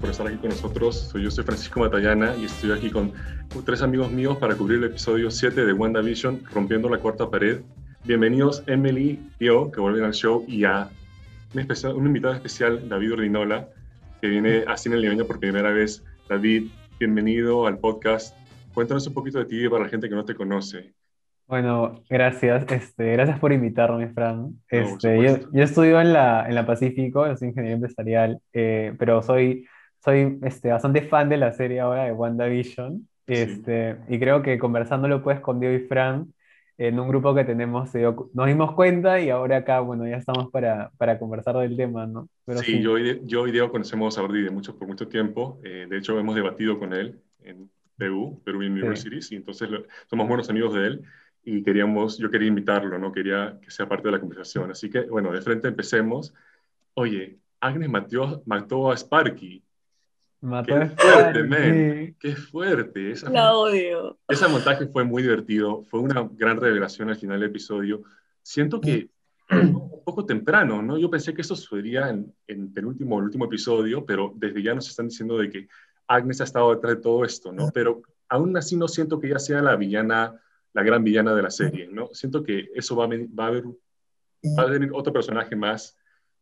por estar aquí con nosotros. Soy, yo soy Francisco Matallana y estoy aquí con tres amigos míos para cubrir el episodio 7 de WandaVision, Rompiendo la Cuarta Pared. Bienvenidos Emily y yo, que vuelven al show, y a un, especial, un invitado especial, David Ordinola, que viene a Cine Limeño por primera vez. David, bienvenido al podcast. Cuéntanos un poquito de ti para la gente que no te conoce. Bueno, gracias. Este, gracias por invitarme, Fran. Este, yo, yo, estudio en la, en la Pacífico, soy ingeniero empresarial, eh, pero soy, soy este, bastante fan de la serie ahora de WandaVision. Este, Y creo que conversándolo pues con Diego y Fran, en un grupo que tenemos, nos dimos cuenta y ahora acá, bueno, ya estamos para, para conversar del tema, ¿no? Pero sí, Yo, y, yo y Diego conocemos a Ordi de mucho, por mucho tiempo. Eh, de hecho, hemos debatido con él en Perú, Perú University, sí. y entonces somos buenos amigos de él y queríamos, yo quería invitarlo, no quería que sea parte de la conversación. Así que, bueno, de frente empecemos. Oye, Agnes mató, mató a Sparky. Mató Qué fuerte, man. Qué fuerte. Esa, La odio. ese montaje fue muy divertido. Fue una gran revelación al final del episodio. Siento que un poco temprano, ¿no? Yo pensé que eso sucedería en, en penúltimo o el último episodio, pero desde ya nos están diciendo de que Agnes ha estado detrás de todo esto, ¿no? Pero aún así no siento que ella sea la villana la gran villana de la serie, ¿no? Siento que eso va a, va a haber va a venir otro personaje más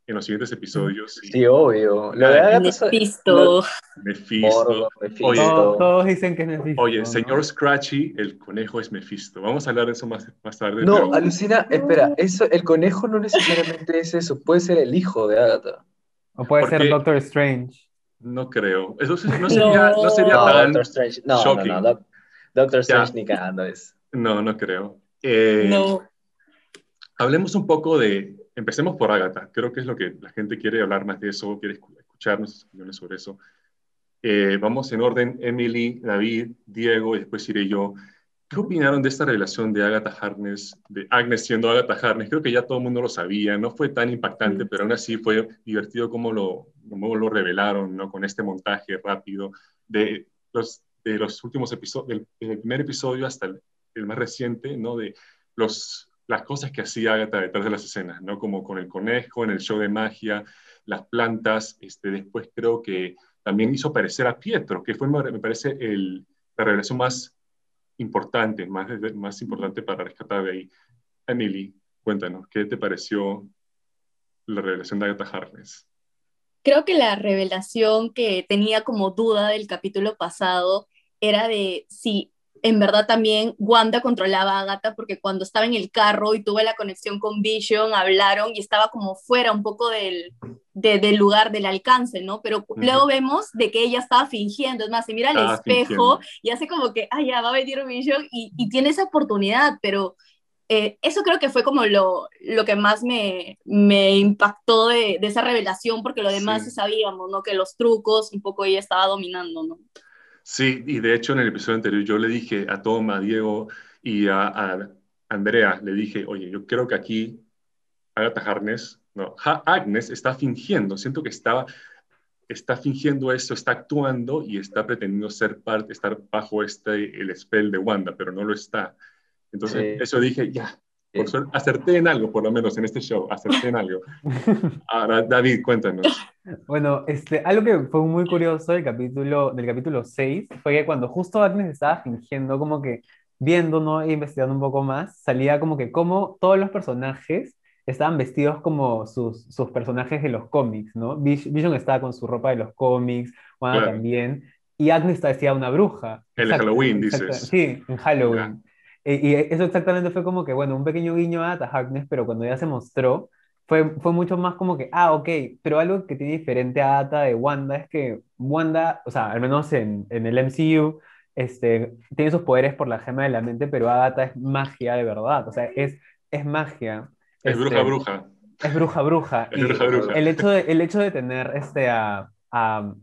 en los siguientes episodios. Sí, obvio. Lo de Agatha Mephisto. Mephisto. Oye, todos, todos, dicen que es Mephisto. Oye, señor Scratchy, el conejo es Mephisto. Vamos a hablar de eso más, más tarde. No, pero... alucina, espera, eso, el conejo no necesariamente es eso, puede ser el hijo de Agatha. O puede Porque... ser Doctor Strange. No creo. Eso no sería, no. no sería no, tan Doctor Strange. No, shocking. no, no, Doctor Strange ni cagando es. No, no creo. Eh, no. Hablemos un poco de, empecemos por Agatha, creo que es lo que la gente quiere hablar más de eso, quiere escuchar nuestras opiniones sobre eso. Eh, vamos en orden, Emily, David, Diego y después iré yo. ¿Qué opinaron de esta revelación de Agatha Harkness, de Agnes siendo Agatha Harkness? Creo que ya todo el mundo lo sabía, no fue tan impactante, pero aún así fue divertido cómo lo, cómo lo revelaron, ¿no? Con este montaje rápido de los, de los últimos episodios, del, del primer episodio hasta el, el más reciente, ¿no? De los, las cosas que hacía Agatha detrás de las escenas, ¿no? Como con el conejo, en el show de magia, las plantas, este, después creo que también hizo aparecer a Pietro, que fue, me parece, el, la revelación más importante, más, más importante para rescatar de ahí. Emily, cuéntanos, ¿qué te pareció la revelación de Agatha Harkness? Creo que la revelación que tenía como duda del capítulo pasado era de si en verdad también Wanda controlaba a Agatha porque cuando estaba en el carro y tuve la conexión con Vision, hablaron y estaba como fuera un poco del, de, del lugar, del alcance, ¿no? Pero uh -huh. luego vemos de que ella estaba fingiendo, es más, se mira al espejo fingiendo. y hace como que, ah, ya va a venir Vision y, y tiene esa oportunidad, pero eh, eso creo que fue como lo, lo que más me, me impactó de, de, esa revelación, porque lo demás sí. sabíamos, ¿no? Que los trucos, un poco ella estaba dominando, ¿no? Sí, y de hecho en el episodio anterior yo le dije a Tom, a Diego y a, a Andrea, le dije, oye, yo creo que aquí Agatha Harness, no, ha Agnes está fingiendo, siento que estaba, está fingiendo esto, está actuando y está pretendiendo ser parte, estar bajo este, el spell de Wanda, pero no lo está. Entonces, sí. eso dije, ya, por suerte, acerté en algo, por lo menos en este show, acerté en algo. Ahora, David, cuéntanos. Bueno, este, algo que fue muy curioso del capítulo, del capítulo 6 fue que cuando justo Agnes estaba fingiendo, como que viendo, ¿no? E investigando un poco más, salía como que como todos los personajes estaban vestidos como sus, sus personajes de los cómics, ¿no? Vision estaba con su ropa de los cómics, Wanda claro. también, y Agnes está vestida una bruja. El Halloween, dices. Sí, en Halloween. Y, y eso exactamente fue como que, bueno, un pequeño guiño a Agnes, pero cuando ya se mostró, fue, fue mucho más como que, ah, ok, pero algo que tiene diferente a Ata de Wanda es que Wanda, o sea, al menos en, en el MCU, este, tiene sus poderes por la gema de la mente, pero Agatha es magia de verdad, o sea, es, es magia. Es este, bruja bruja. Es bruja bruja. Es bruja bruja. El hecho de, el hecho de tener este, a, a,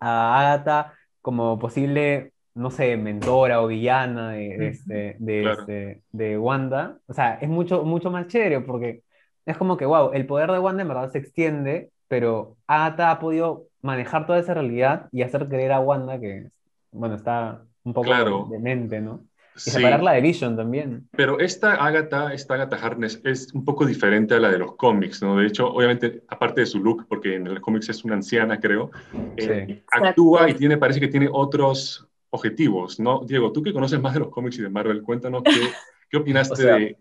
a Agatha como posible no sé, mentora o villana de, este, de, claro. este, de Wanda, o sea, es mucho, mucho más chévere porque es como que, wow, el poder de Wanda en verdad se extiende, pero Agatha ha podido manejar toda esa realidad y hacer creer a Wanda que, bueno, está un poco claro. demente, ¿no? Y separarla de Vision también. Pero esta Agatha, esta Agatha Harkness es un poco diferente a la de los cómics, ¿no? De hecho, obviamente, aparte de su look, porque en los cómics es una anciana, creo, eh, actúa y tiene, parece que tiene otros objetivos, ¿no? Diego, tú que conoces más de los cómics y de Marvel, cuéntanos qué, qué opinaste de...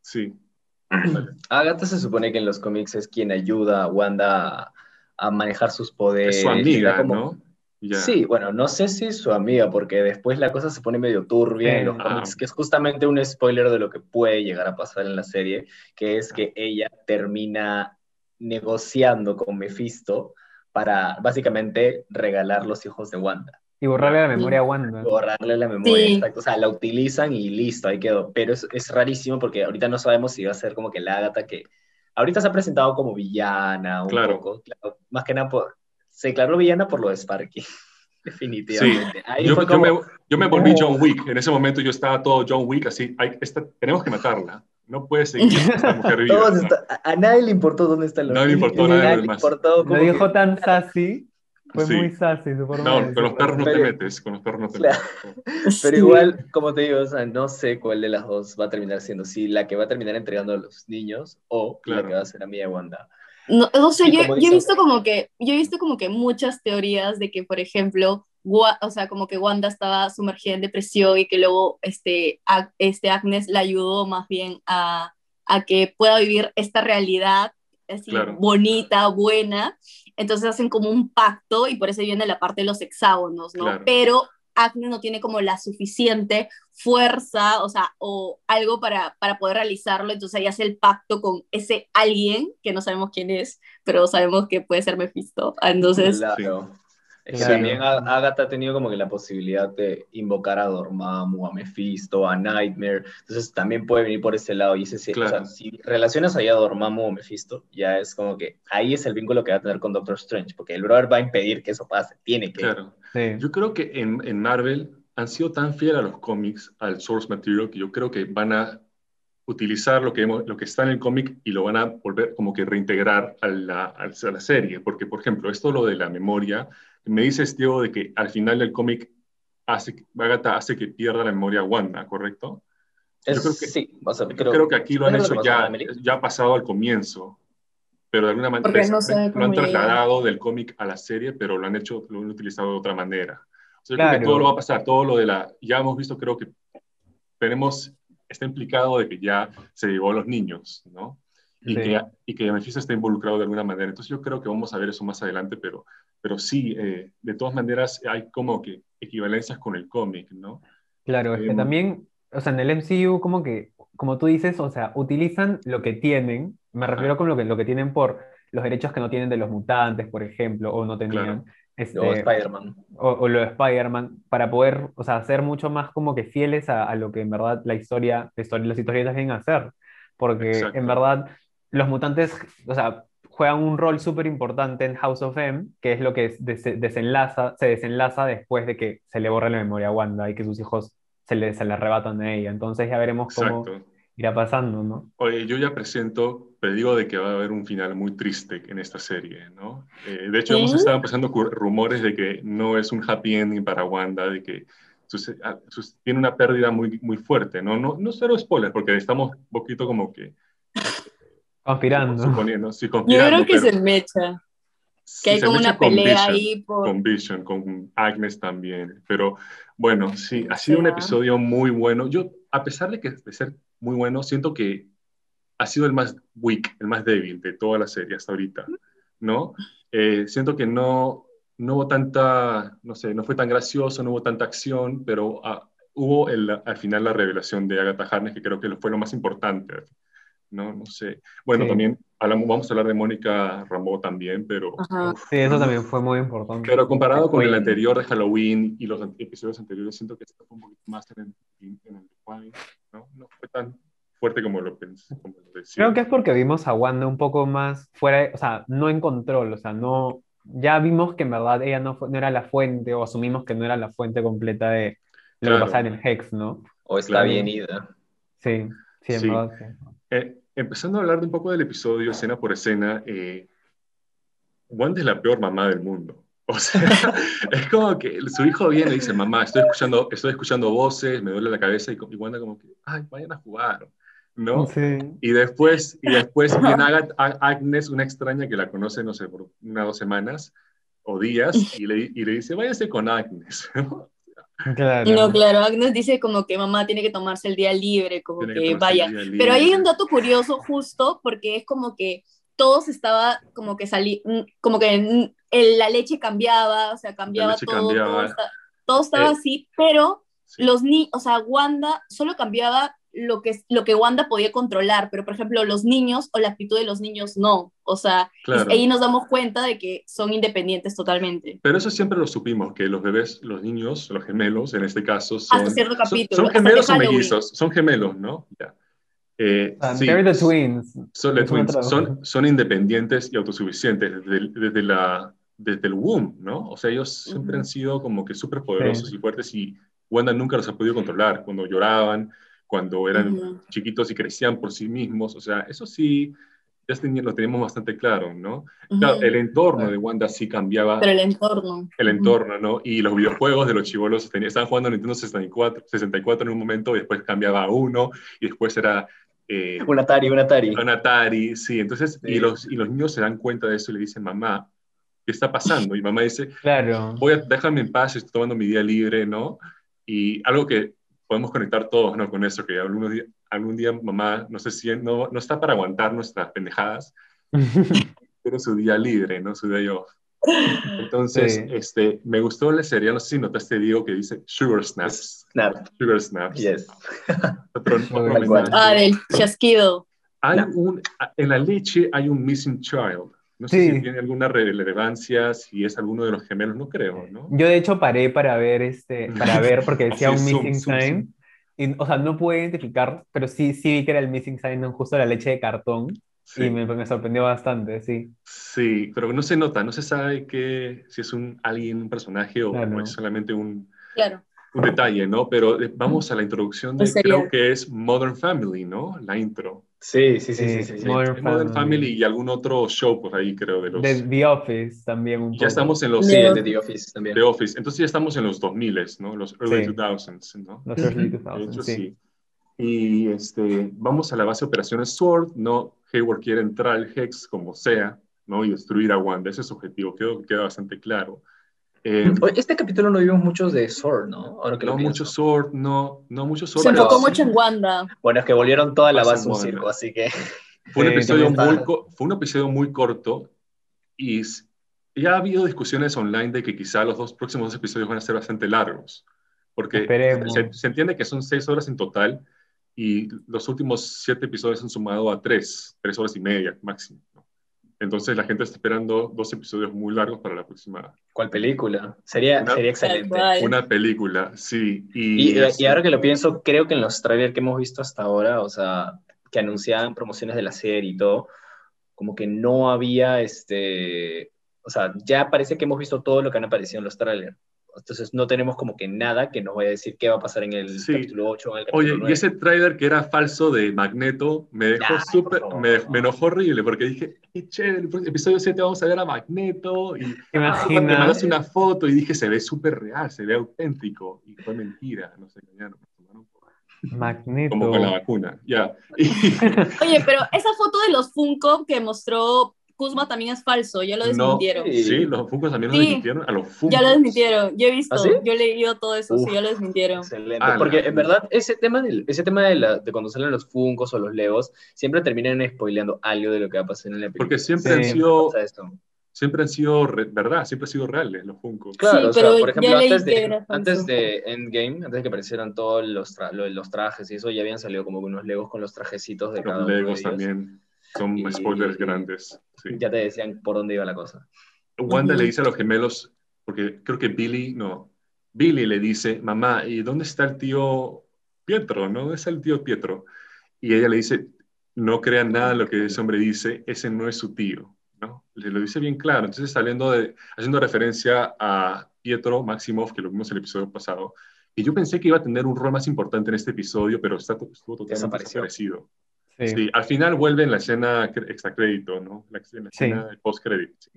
Sí. Agatha se supone que en los cómics es quien ayuda a Wanda a, manejar sus poderes. Es su amiga, ¿no? Sí, bueno, no sé si su amiga, porque después la cosa se pone medio turbia en los cómics, que es justamente un spoiler de lo que puede llegar a pasar en la serie, que es que ella termina negociando con Mephisto para básicamente regalar los hijos de Wanda. Y borrarle la memoria a Wanda. Borrarle la memoria, O sea, la utilizan y listo, ahí quedó. Pero es, es, rarísimo porque ahorita no sabemos si va a ser como que la Agatha que... Ahorita se ha presentado como villana un poco, claro, más que nada por, se declaró villana por lo de Sparky. Definitivamente. yo, me, volví John Wick. En ese momento yo estaba todo John Wick, así, tenemos que matarla. No puede seguir esta mujer viva. a, nadie le importó dónde está el Nadie le importó nada le importó Lo dijo tan sassy. Fue muy sassy su forma No, con los perros no te metes, con los perros no te metes. Pero igual, como te digo, o sea, no sé cuál de las dos va a terminar siendo, si la que va a terminar entregando a los niños o la que va a ser a mí de Wanda. No, no sé, yo, yo, he visto como que, yo he visto como que muchas teorías de que, por ejemplo, o sea, como que Wanda estaba sumergida en depresión y que luego este, este Agnes la ayudó más bien a, a que pueda vivir esta realidad así bonita, buena. Entonces hacen como un pacto y por eso viene la parte de los hexágonos, ¿no? Pero Agnes no tiene como la suficiente fuerza, o sea, o algo para, para poder realizarlo, entonces ella hace el pacto con ese alguien, que no sabemos quién es, pero sabemos que puede ser Mephisto. Entonces... Claro. También Agatha ha tenido como que la posibilidad de invocar a Dormammu, a Mephisto, a Nightmare, entonces también puede venir por ese lado, y ese, si relacionas ahí a Dormammu o Mephisto, ya es como que ahí es el vínculo que va a tener con Doctor Strange, porque el brother va a impedir que eso pase, tiene que... Claro. Yo creo que en, en, Marvel han sido tan fieles a los cómics, al source material, que yo creo que van a utilizar lo que, lo que está en el cómic y lo van a volver como que reintegrar a la, a la serie. Porque, por ejemplo, esto lo de la memoria, me dices, Diego, de que al final del cómic hace, Agatha hace que pierda la memoria a Wanda, ¿correcto? yo creo que, sí, creo que aquí lo han hecho ya, ya ha pasado al comienzo pero de alguna manera lo han trasladado del cómic a la serie, pero lo han hecho, lo han utilizado de otra manera. O sea, yo creo que todo lo va a pasar, todo lo de la, ya hemos visto, creo que tenemos, está implicado de que ya se llevó a los niños, ¿no? Y, que, y que Mephisto está involucrado de alguna manera. Entonces yo creo que vamos a ver eso más adelante, pero, pero sí, eh, de todas maneras hay como que equivalencias con el cómic, ¿no? Claro, es que em, también, o sea, en el MCU como que, como tú dices, o sea, utilizan lo que tienen me refiero con lo que, lo que tienen por los derechos que no tienen de los mutantes, por ejemplo, o no tenían. Este, o Spider-Man. O, lo de Spider-Man, para poder, o sea, ser mucho más como que fieles a, lo que en verdad la historia, la historia las historietas vienen a hacer. Porque en verdad los mutantes, o sea, juegan un rol súper importante en House of M, que es lo que desenlaza, se desenlaza después de que se le borra la memoria a Wanda y que sus hijos se le, se le arrebatan de ella. Entonces ya veremos cómo irá pasando, ¿no? Oye, yo ya presento, digo de que va a haber un final muy triste en esta serie, ¿no? Eh, de hecho, hemos estado empezando rumores de que no es un happy ending para Wanda, de que ah, tiene una pérdida muy, muy fuerte, ¿no? No, no cero spoiler, porque estamos un poquito como que... Conspirando. Suponiendo, sí, Yo creo que se mecha. Que hay como una pelea ahí por... Con Vision, con Agnes también. Pero bueno, sí, ha sido un episodio muy bueno. Yo, a pesar de que de ser muy bueno. Siento que ha sido el más weak, el más débil de toda la serie hasta ahorita, ¿no? Eh, siento que no, no hubo tanta, no sé, no fue tan gracioso, no hubo tanta acción, pero ah, hubo el, al final la revelación de Agatha Harness, que creo que fue lo más importante, ¿no? No sé. Bueno, también hablamos, vamos a hablar de Mónica Rambeau también, pero... sí, eso también fue muy importante. Pero comparado con el anterior de Halloween y los episodios anteriores, siento que fue un poquito más en el, en el ¿no? No fue tan fuerte como lo pensé. Creo que es porque vimos a Wanda un poco más fuera, o sea, no en control, o sea, no, ya vimos que en verdad ella no, no era la fuente, o asumimos que no era la fuente completa de lo que pasaba en el Hex, ¿no? O está bien ida. Sí, sí, en verdad. Eh, empezando a hablar de un poco del episodio, escena por escena, eh, Wanda es la peor mamá del mundo. O sea, es como que su hijo viene y dice, mamá, estoy escuchando, estoy escuchando voces, me duele la cabeza, y, y Wanda como que, ay, vayan a jugar, ¿no? Y después, y después viene Agnes, una extraña que la conoce, no sé, por una o dos semanas o días, y le, y le dice, váyase con Agnes, Claro. No, claro, Agnes dice como que mamá tiene que tomarse el día libre, como que, vaya. Pero ahí hay un dato curioso justo porque es como que todos estaba como que salí, mm, como que la leche cambiaba, o sea, cambiaba todo, todo, estaba eh, así, pero los niños, o sea, Wanda solo cambiaba lo que, lo que Wanda podía controlar, pero por ejemplo los niños o la actitud de los niños no, o sea, ahí nos damos cuenta de que son independientes totalmente. Pero eso siempre lo supimos, que los bebés, los niños, los gemelos en este caso, son, hasta cierto capítulo, son, gemelos o mellizos, son gemelos, ¿no? Ya. Eh, sí, the twins. Son, twins. Son, son, independientes y autosuficientes desde, desde, la, desde el womb, ¿no? O sea, ellos siempre han sido como que súper poderosos y fuertes y Wanda nunca los ha podido controlar. Cuando lloraban, cuando eran chiquitos y crecían por sí mismos, o sea, eso sí, ya lo teníamos bastante claro, ¿no? claro, el entorno de Wanda sí cambiaba. Pero el entorno. El entorno, ¿no? Y los videojuegos de los chivolos estaban jugando Nintendo 64, 64 en un momento y después cambiaba a uno y después era... Eh, un Atari, un Atari. Un Atari, sí. Entonces, Y, los, y los niños se dan cuenta de eso y le dicen, mamá, ¿qué está pasando? Y mamá dice, claro. voy a, déjame en paz, estoy tomando mi día libre, ¿no? Y algo que podemos conectar todos ¿no? con eso, que algún día, algún día mamá no sé si no, no está para aguantar nuestras pendejadas, pero su día libre, ¿no? Su día off. Entonces, este, me gustó la serie, no sé si notaste, Diego, que dice Sugar Snaps. Snap. Sugar Snaps. Yes. ah, del chasquido. Hay un, en la leche hay un missing child. No sé si tiene alguna relevancia, si es alguno de los gemelos, no creo, ¿no? Yo de hecho paré para ver, este, para ver porque decía un missing sign. Y, o sea, no pude identificar, pero sí, sí vi que era el missing sign justo la leche de cartón. Y me, me, sorprendió bastante, sí. Sí, pero no se nota, no se sabe que, si es un alguien, un personaje o, es solamente un, claro. un detalle, ¿no? Pero eh, vamos a la introducción de, creo que es Modern Family, ¿no? La intro. Sí, sí, sí, sí. Modern, Family. y algún otro show por ahí, creo, de los... De The Office también un Ya estamos en los... Sí, de The Office también. The Office. Entonces ya estamos en los 2000, ¿no? Los early 2000s, ¿no? Los early 2000s, sí. Y este, vamos a la base de operaciones SWORD, ¿no? Hayward quiere entrar al Hex como sea, ¿no? Y destruir a Wanda. Ese es su objetivo, quedó, queda bastante claro. Eh, este capítulo no vimos muchos de Sword, ¿no? Ahora que no mucho Sword, no, no mucho Sword. Se enfocó mucho en Wanda. Bueno, es que volvieron toda la base un circo, así que... Fue un, episodio muy, fue un episodio muy corto y ya ha habido discusiones online de que quizá los dos próximos episodios van a ser bastante largos, porque se, se, entiende que son seis horas en total y los últimos siete episodios han sumado a tres, tres horas y media máximo. Entonces la gente está esperando dos episodios muy largos para la próxima. ¿Cuál película? Sería, sería excelente. Una película, sí. Y, y, ahora que lo pienso, creo que en los trailers que hemos visto hasta ahora, o sea, que anunciaban promociones de la serie y todo, como que no había este. O sea, ya parece que hemos visto todo lo que han aparecido en los trailers. Entonces no tenemos como que nada que nos vaya a decir qué va a pasar en el capítulo 8 o en el capítulo Oye, y ese trailer que era falso de Magneto me dejó súper, me, me, enojó horrible porque dije, qué chévere, el episodio 7 vamos a ver a Magneto y Imagina. me mandaste una foto y dije, se ve súper real, se ve auténtico y fue mentira, no sé, engañaron. Magneto. Como con la vacuna, ya. Oye, pero esa foto de los Funko que mostró Kuzma también es falso, ya lo desmintieron. sí, los Funkos también lo desmintieron a los Funkos. Ya lo desmintieron, yo he visto, ¿Ah, yo he leído todo eso, sí, ya lo desmintieron. Excelente, ah, porque en verdad ese tema, del, ese tema de, la, de, cuando salen los Funkos o los Legos, siempre terminan spoileando algo de lo que va a pasar en la película. Porque siempre han sido... Siempre han sido, verdad, siempre han sido reales los Funkos. Claro, o sea, por ejemplo, antes de, antes de Endgame, antes de que aparecieran todos los, los trajes y eso, ya habían salido como unos Legos con los trajecitos de cada uno. Legos también. Son spoilers grandes. Ya te decían por dónde iba la cosa. Wanda le dice a los gemelos, porque creo que Billy, no, Billy le dice, mamá, ¿y dónde está el tío Pietro? ¿No? ¿Dónde está el tío Pietro? Y ella le dice, no crean nada de lo que ese hombre dice, ese no es su tío. ¿no? Le lo dice bien claro. Entonces, saliendo de, haciendo referencia a Pietro Maximov, que lo vimos en el episodio pasado, y yo pensé que iba a tener un rol más importante en este episodio, pero está, estuvo totalmente desaparecido. Sí. al final vuelve en la escena extra crédito, ¿no? La, escena post crédito.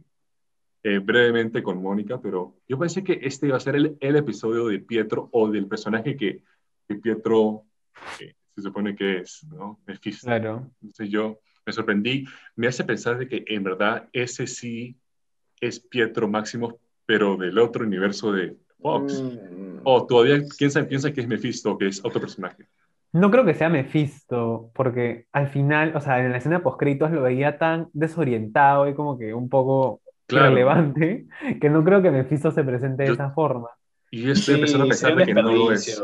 eh, brevemente con Mónica, pero yo pensé que este iba a ser el, el episodio de Pietro o del personaje que, que Pietro eh, se supone que es, ¿no? Mephisto. Claro. Entonces yo me sorprendí, me hace pensar de que en verdad ese sí es Pietro Máximo, pero del otro universo de Fox. Mm. O todavía piensa, piensa que es Mephisto, que es otro personaje. No creo que sea Mephisto, porque al final, o sea, en la escena post lo veía tan desorientado y como que un poco relevante, que no creo que Mephisto se presente de esa forma. Y yo estoy empezando a pensar que no lo es.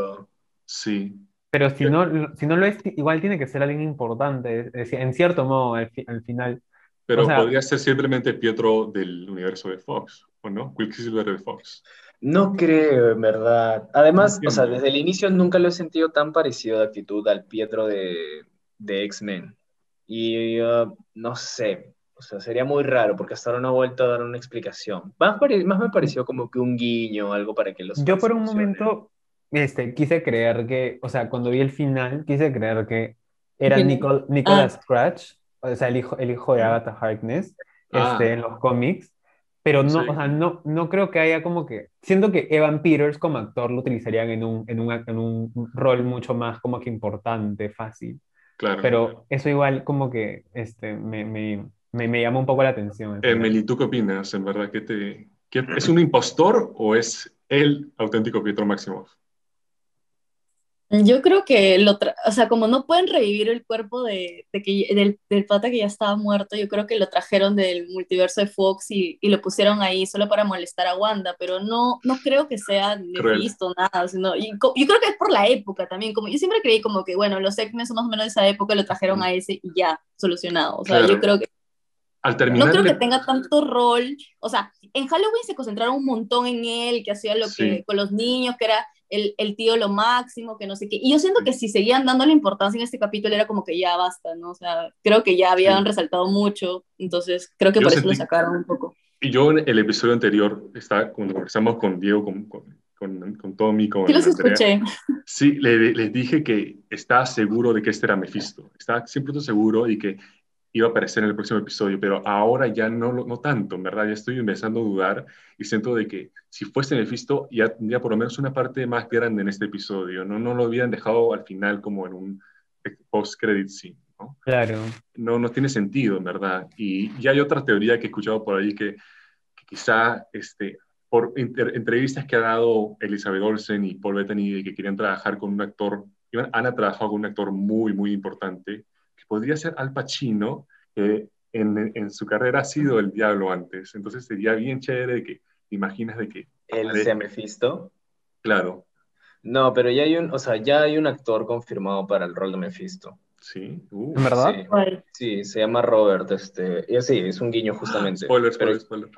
Sí. Pero si no, si no lo es, igual tiene que ser alguien importante, en cierto modo, al, final. Pero podría ser simplemente Pietro del universo de Fox, ¿o no? Quicksilver de Fox. No creo, en verdad. Además, o sea, desde el inicio nunca lo he sentido tan parecido de actitud al Pietro de, de X-Men. Y uh, no sé, o sea, sería muy raro porque hasta ahora no ha vuelto a dar una explicación. Más, más me pareció como que un guiño, algo para que los... Yo por un momento este, quise creer que, o sea, cuando vi el final, quise creer que era Nicholas ah. Scratch, o sea, el hijo, el hijo de Agatha Harkness, ah. este, en los cómics. Pero no, o sea, no, no creo que haya como que... Siento que Evan Peters como actor lo utilizarían en un, en un, en un rol mucho más como que importante, fácil. Claro. Pero eso igual como que este, me, me, me, me llama un poco la atención. Emily, ¿tú qué opinas? ¿En verdad que te, que es un impostor o es el auténtico Pietro Maximoff? Yo creo que, lo o sea, como no pueden revivir el cuerpo de, de que, del, del, pata que ya estaba muerto, yo creo que lo trajeron del multiverso de Fox y, y, lo pusieron ahí solo para molestar a Wanda, pero no, no creo que sea visto nada, sino, y, yo creo que es por la época también, como yo siempre creí como que, bueno, los X-Men son más o menos de esa época, lo trajeron a ese y ya, solucionado, o sea, yo creo que no creo que tenga tanto rol. O sea, en Halloween se concentraron un montón en él, que hacía lo que con los niños, que era el, el, tío lo máximo, que no sé qué. Y yo siento que si seguían dándole importancia en este capítulo era como que ya basta, ¿no? O sea, creo que ya habían resaltado mucho, entonces creo que por eso lo sacaron un poco. Y yo en el episodio anterior, está, cuando conversamos con Diego, con, con, con, Tommy, con... Sí, los escuché. Sí, les le dije que estaba seguro de que este era Mephisto. Estaba 100% seguro y que iba a aparecer en el próximo episodio, pero ahora ya no, no tanto, ¿verdad? Ya estoy empezando a dudar y siento de que si fuese Mephisto ya tendría por lo menos una parte más grande en este episodio, ¿no? No lo habían dejado al final como en un post-credit scene, ¿no? Claro. No, no tiene sentido, en verdad. Y, ya hay otra teoría que he escuchado por ahí que, quizá este, por entrevistas que ha dado Elizabeth Olsen y Paul Bettany de que querían trabajar con un actor, han trabajado con un actor muy, muy importante, podría ser Al Pacino, que en, en, su carrera ha sido el diablo antes. Entonces sería bien chévere que imaginas de que... ¿El se Mephisto? Claro. No, pero ya hay un, o sea, ya hay un actor confirmado para el rol de Mephisto. Sí. Uh, ¿En verdad? Sí. se llama Robert, este, y sí, es un guiño justamente. spoiler, spoiler, spoiler.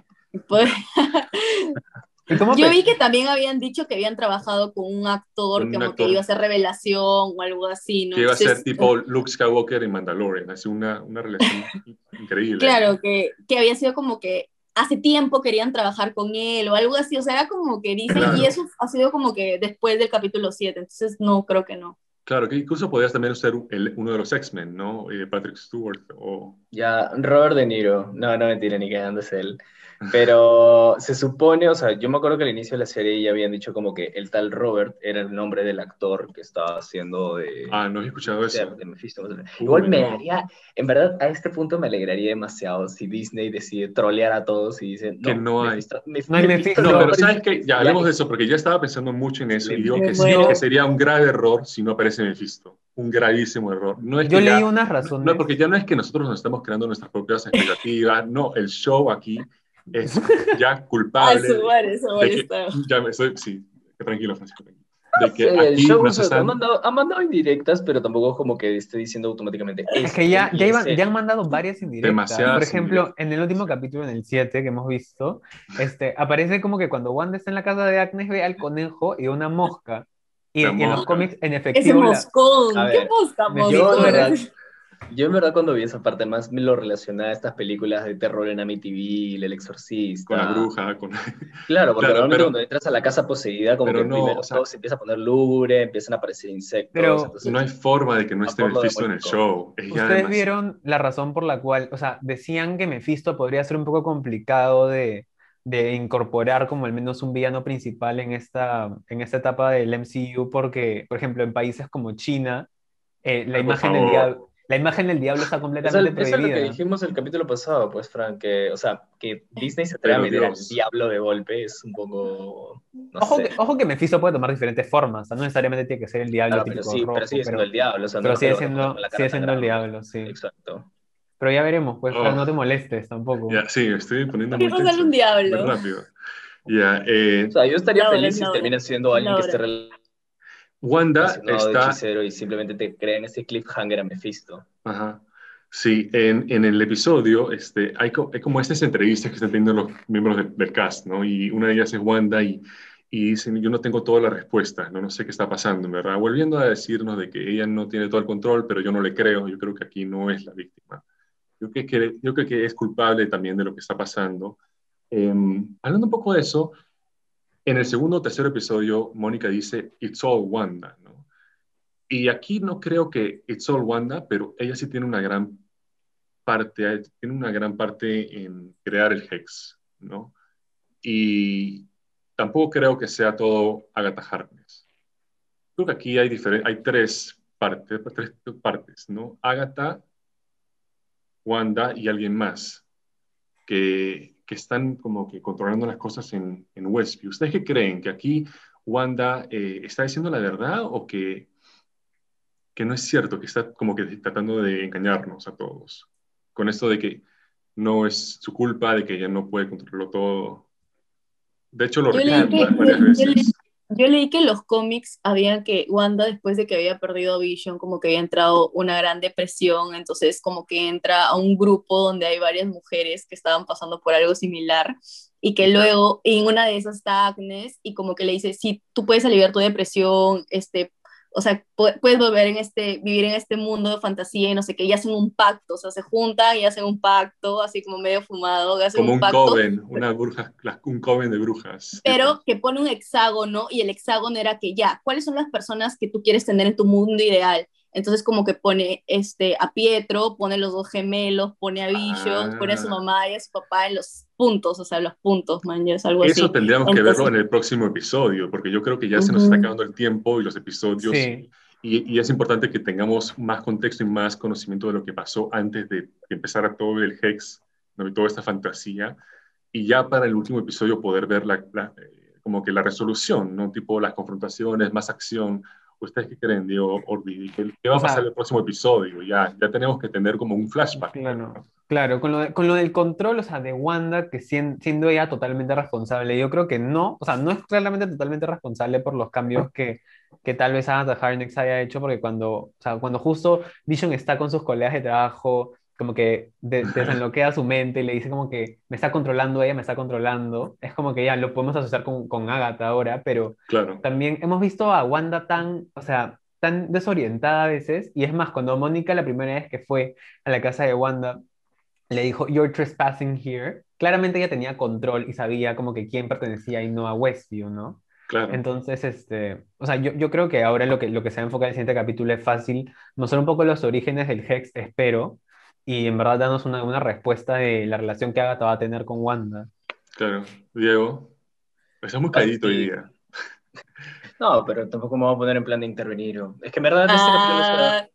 Yo vi que también habían dicho que habían trabajado con un actor, como que iba a ser revelación o algo así, ¿no? Que iba a ser tipo Luke Skywalker en Mandalorian, así una, una relación increíble. Claro, que, que había sido como que hace tiempo querían trabajar con él o algo así, o sea, era como que dicen, y eso ha sido como que después del capítulo 7, entonces no, creo que no. Claro, que incluso podrías también ser uno de los X-Men, ¿no? Eh, Patrick Stewart o... Ya, Robert De Niro, no, no mentira, ni quedándose él. Pero se supone, o sea, yo me acuerdo que al inicio de la serie ya habían dicho como que el tal Robert era el nombre del actor que estaba haciendo de... Ah, no he escuchado eso. Igual me haría, en verdad, a este punto me alegraría demasiado si Disney decide trolear a todos y dice... que no hay. no hay Mephisto. No, pero ¿sabes qué? Ya hablemos de eso, porque yo estaba pensando mucho en eso y digo que sí, que sería un grave error si no aparece Mephisto un gravísimo error. No es Yo leí unas razones. No, porque ya no es que nosotros nos estamos creando nuestras propias expectativas, no, el show aquí es ya culpable. Ah, eso, de que, ya me estoy, sí, tranquilo, Francisco. De que aquí el show nos están... ha, mandado, ha mandado indirectas, pero tampoco como que esté diciendo automáticamente. Es que ya, ya, iban, ya, han mandado varias indirectas. Demasiadas Por ejemplo, en el último capítulo, en el 7 que hemos visto, este, aparece como que cuando Wanda está en la casa de Agnes ve al conejo y una mosca. Y, y en los cómics, en efectivo. Ese moscón, ¿qué mosca, mosca? Yo en verdad cuando vi esa parte más me lo relacionaba a estas películas de terror en Amityville, El Exorcista. Con la bruja, con... Claro, porque realmente cuando entras a la casa poseída, como que primero todo se empieza a poner lúgubre, empiezan a aparecer insectos. Pero no hay forma de que no esté Mephisto en el show. Ustedes vieron la razón por la cual, o sea, decían que Mephisto podría ser un poco complicado de, de incorporar como al menos un villano principal en esta, en esta etapa del MCU, porque, por ejemplo, en países como China, eh, la, imagen del diablo, la imagen del diablo está completamente prohibida. Eso es lo que dijimos el capítulo pasado, pues, Frank, que, o sea, que Disney se atreve a meter al diablo de golpe es un poco... ojo, Que, ojo que Mephisto puede tomar diferentes formas, no necesariamente tiene que ser el diablo pero, sí, pero sigue siendo el diablo. O sea, pero sigue siendo, sigue siendo el diablo, sí. Exacto. Pero ya veremos, pues oh. no te molestes tampoco. Ya, sí, estoy poniendo muy tenso, un diablo? Muy rápido. Ya, eh, o sea, yo estaría feliz si termina siendo alguien que esté Wanda está... y simplemente te crean ese cliffhanger a Mephisto. Ajá. Sí, en, en, el episodio este, hay, hay, como estas entrevistas que están teniendo los miembros del cast, ¿no? Y una de ellas es Wanda y, y dicen, yo no tengo todas las respuestas, ¿no? no sé qué está pasando, ¿verdad? Volviendo a decirnos de que ella no tiene todo el control, pero yo no le creo, yo creo que aquí no es la víctima. Yo creo que, yo creo que es culpable también de lo que está pasando. Em, hablando un poco de eso, en el segundo o tercer episodio, Mónica dice, It's all Wanda, ¿no? Y aquí no creo que It's all Wanda, pero ella sí tiene una gran parte, tiene una gran parte en crear el Hex, ¿no? Y tampoco creo que sea todo Agatha Harkness. Creo que aquí hay, hay tres partes, tres partes, ¿no? Agatha Wanda y alguien más que, están como que controlando las cosas en, en, Westview. ¿Ustedes qué creen? ¿Que aquí Wanda eh, está diciendo la verdad o que, que no es cierto, que está como que tratando de engañarnos a todos? Con esto de que no es su culpa, de que ella no puede controlarlo todo. De hecho, lo repiten varias veces. Yo leí que en los cómics había que Wanda, después de que había perdido Vision, como que había entrado una gran depresión, entonces como que entra a un grupo donde hay varias mujeres que estaban pasando por algo similar y que luego en una de esas está Agnes y como que le dice, sí, tú puedes aliviar tu depresión, este, o sea, puedes volver en este, vivir en este mundo de fantasía y no sé qué, y hacen un pacto, o sea, se juntan y hacen un pacto, así como medio fumado, hacen como un, pacto. coven, una bruja, un coven de brujas. Pero que pone un hexágono y el hexágono era que ya, ¿cuáles son las personas que tú quieres tener en tu mundo ideal? Entonces como que pone este, a Pietro, pone los dos gemelos, pone a Vision, pone a su ah. mamá y a su papá en los puntos, o sea, los puntos, man, es algo Eso así. Eso tendríamos que verlo en el próximo episodio, porque yo creo que ya se nos está acabando el tiempo y los episodios. Y, y, es importante que tengamos más contexto y más conocimiento de lo que pasó antes de que empezara todo el Hex, ¿no? toda esta fantasía, y ya para el último episodio poder ver la, eh, como que la resolución, ¿no? Tipo las confrontaciones, más acción, ¿Ustedes qué creen, Diego Orbi? ¿Qué, va a pasar en el próximo episodio? Ya, ya tenemos que tener como un flashback. Claro, claro con, lo con lo del control, o sea, de Wanda, que siendo, ella totalmente responsable, yo creo que no, o sea, no es claramente totalmente responsable por los cambios que, que tal vez Agatha Harkness haya hecho, porque cuando, o sea, cuando justo Vision está con sus colegas de trabajo, como que desenloquea su mente y le dice como que me está controlando ella, me está controlando. Es como que ya lo podemos asociar con, con Agatha ahora, pero claro. también hemos visto a Wanda tan, o sea, tan desorientada a veces. Y es más, cuando Mónica la primera vez que fue a la casa de Wanda, le dijo, you're trespassing here, claramente ella tenía control y sabía como que quién pertenecía y no a Westview, ¿no? Claro. Entonces, este, o sea, yo, yo creo que ahora lo que, lo que se va a enfocar en el siguiente capítulo es fácil, mostrar un poco los orígenes del Hex, espero, y en verdad darnos una, una respuesta de la relación que Agatha va a tener con Wanda. Claro, Diego, estás muy caído hoy día. No, pero tampoco me voy a poner en plan de intervenir. Es que en verdad este ah,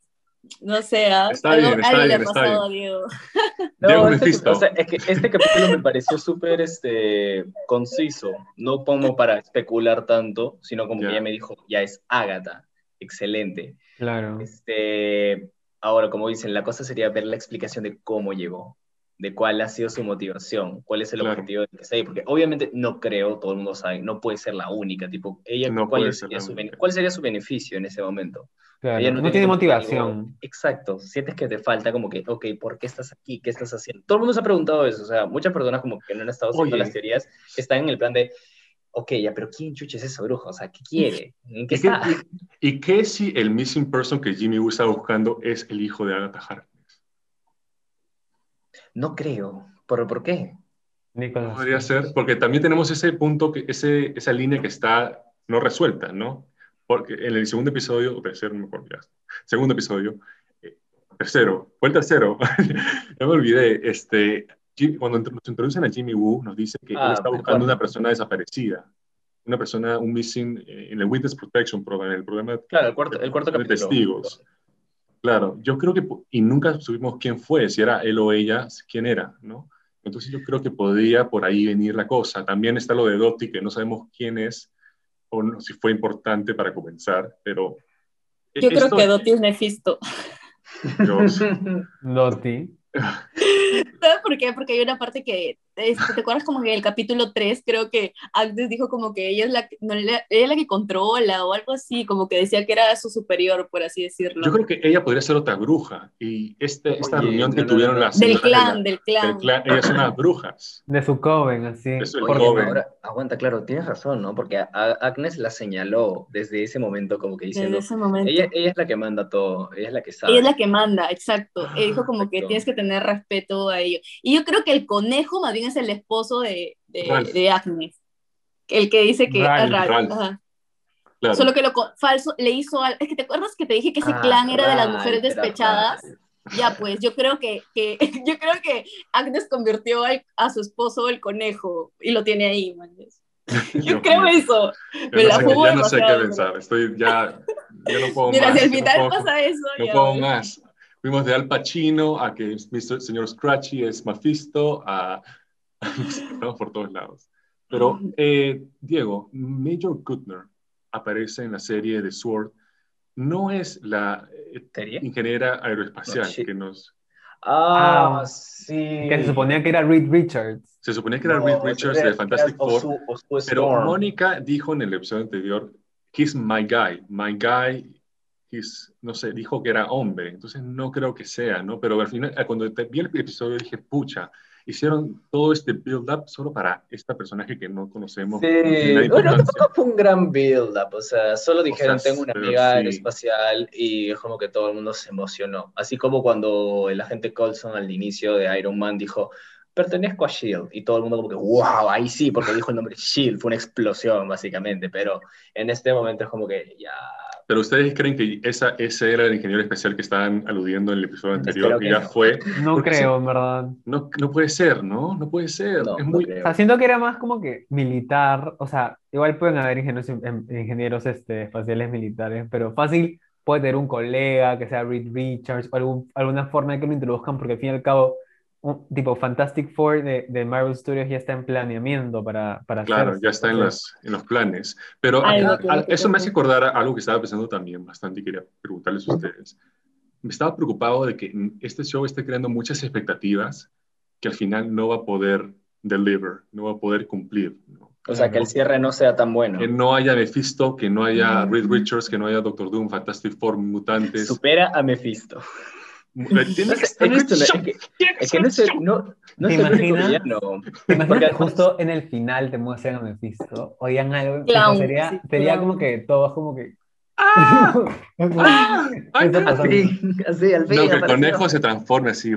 No sé, ¿ah? está bien, está bien, está bien. Diego. No, este, o sea, es que este capítulo me pareció súper este, conciso, no como para especular tanto, sino como que ella me dijo, ya es Agatha, excelente. Claro. Este, Ahora, como dicen, la cosa sería ver la explicación de cómo llegó, de cuál ha sido su motivación, cuál es el objetivo de que está ahí, porque obviamente no creo, todo el mundo sabe, no puede ser la única, tipo, ella, ¿cuál, sería su, ¿cuál, sería su, beneficio en ese momento? ella no, tiene, motivación. exacto, sientes que te falta como que, ok, ¿por qué estás aquí? ¿Qué estás haciendo? Todo el mundo se ha preguntado eso, o sea, muchas personas como que no han estado haciendo las teorías, están en el plan de, ok, ya, pero ¿quién chucha es esa bruja? O sea, ¿qué quiere? ¿En qué ¿Y, está? Qué, y, qué si el missing person que Jimmy Woo está buscando es el hijo de Agatha Harkness? No creo. ¿Por, ¿por qué? Podría ser, porque también tenemos ese punto, que, ese, esa línea que está no resuelta, ¿no? Porque en el segundo episodio, o tercero, no me acuerdo segundo episodio, eh, tercero, fue el tercero, ya me olvidé, este, cuando nos introducen a Jimmy Woo, nos dice que él ah, está buscando una persona desaparecida, una persona, un missing eh, en el Witness Protection Program, en el programa claro, el cuarto, el cuarto de testigos. Claro, yo creo que, y nunca supimos quién fue, si era él o ella, quién era, ¿no? Entonces yo creo que podría por ahí venir la cosa. También está lo de Dottie, que no sabemos quién es, o no, si fue importante para comenzar, pero... Yo creo que Dottie es Nefisto. Dottie. ¿Sabes por qué? Porque hay una parte que, este, ¿te acuerdas como que en el capítulo 3 creo que antes dijo como que ella es la, no, ella es la que controla o algo así, como que decía que era su superior, por así decirlo. Yo creo que ella podría ser otra bruja y este, esta reunión que tuvieron las... Del clan, del clan. Ellas son las brujas. De su coven, así. De su Ahora, aguanta, claro, tienes razón, ¿no? Porque Agnes la señaló desde ese momento como que diciendo... Desde ese momento. Ella, ella, es la que manda todo, ella es la que sabe. Ella es la que manda, exacto. ella dijo como que tienes que tener respeto a ellos. Y yo creo que el conejo más bien es el esposo de, de, Agnes. El que dice que es Solo que lo falso le hizo al... Es que te acuerdas que te dije que ese ah, clan era de las mujeres despechadas. Ya, pues yo creo que, que, yo creo que Agnes convirtió a su esposo el conejo y lo tiene ahí, Yo creo eso. Me la sé, ya no sé qué pensar. Estoy ya, ya no puedo Mira, más. si al final pasa eso. No puedo más. Fuimos de Al Pacino a que el señor Scratchy es Mephisto, a, estamos por todos lados. Pero, eh, Diego, Major Kuttner aparece en la serie de Sword. No es la eh, ingeniera aeroespacial que nos... Ah, ah, sí. Que se suponía que era Reed Richards. Se suponía que era Reed Richards de Fantastic Four. pero Mónica dijo en el episodio anterior, he's my guy, my guy no sé, dijo que era hombre, entonces no creo que sea, ¿no? Pero al final, cuando vi el episodio dije, pucha, hicieron todo este build-up solo para esta personaje que no conocemos. Sí, bueno, tampoco fue un gran build-up, o sea, solo dijeron, tengo una amiga espacial y es como que todo el mundo se emocionó. Así como cuando el agente Colson al inicio de Iron Man dijo, pertenezco a Shield. Y todo el mundo como que, wow, ahí sí, porque dijo el nombre Shield, fue una explosión básicamente, pero en este momento es como que ya... Pero ustedes creen que esa, ese era el ingeniero especial que estaban aludiendo en el episodio anterior, que, ya fue... No creo, en verdad. No, no puede ser, ¿no? No puede ser. es muy... siento que era más como que militar, o sea, igual pueden haber ingenieros, em, ingenieros este, espaciales militares, pero fácil puede tener un colega que sea Reed Richards o algún, alguna forma de que lo introduzcan, porque al fin y al cabo tipo Fantastic Four de, de, Marvel Studios ya está en planeamiento para, para Claro, ya está en, las, en, los planes. Pero eso me hace acordar a algo que estaba pensando también bastante y quería preguntarles a ustedes. Me estaba preocupado de que este show esté creando muchas expectativas que al final no va a poder deliver, no va a poder cumplir. O sea, que el cierre no sea tan bueno. Que no haya Mephisto, que no haya Reed Richards, que no haya Doctor Doom, Fantastic Four, mutantes. Supera a Mephisto. Es, que no es el, no, no ¿Te imaginas, ¿Te imaginas que justo en el final te muestran a Mephisto? Oigan algo, sería, sería como que todos como que ¡Ah! ¡Ah! así, así, al fin. No, que el conejo se transforme así.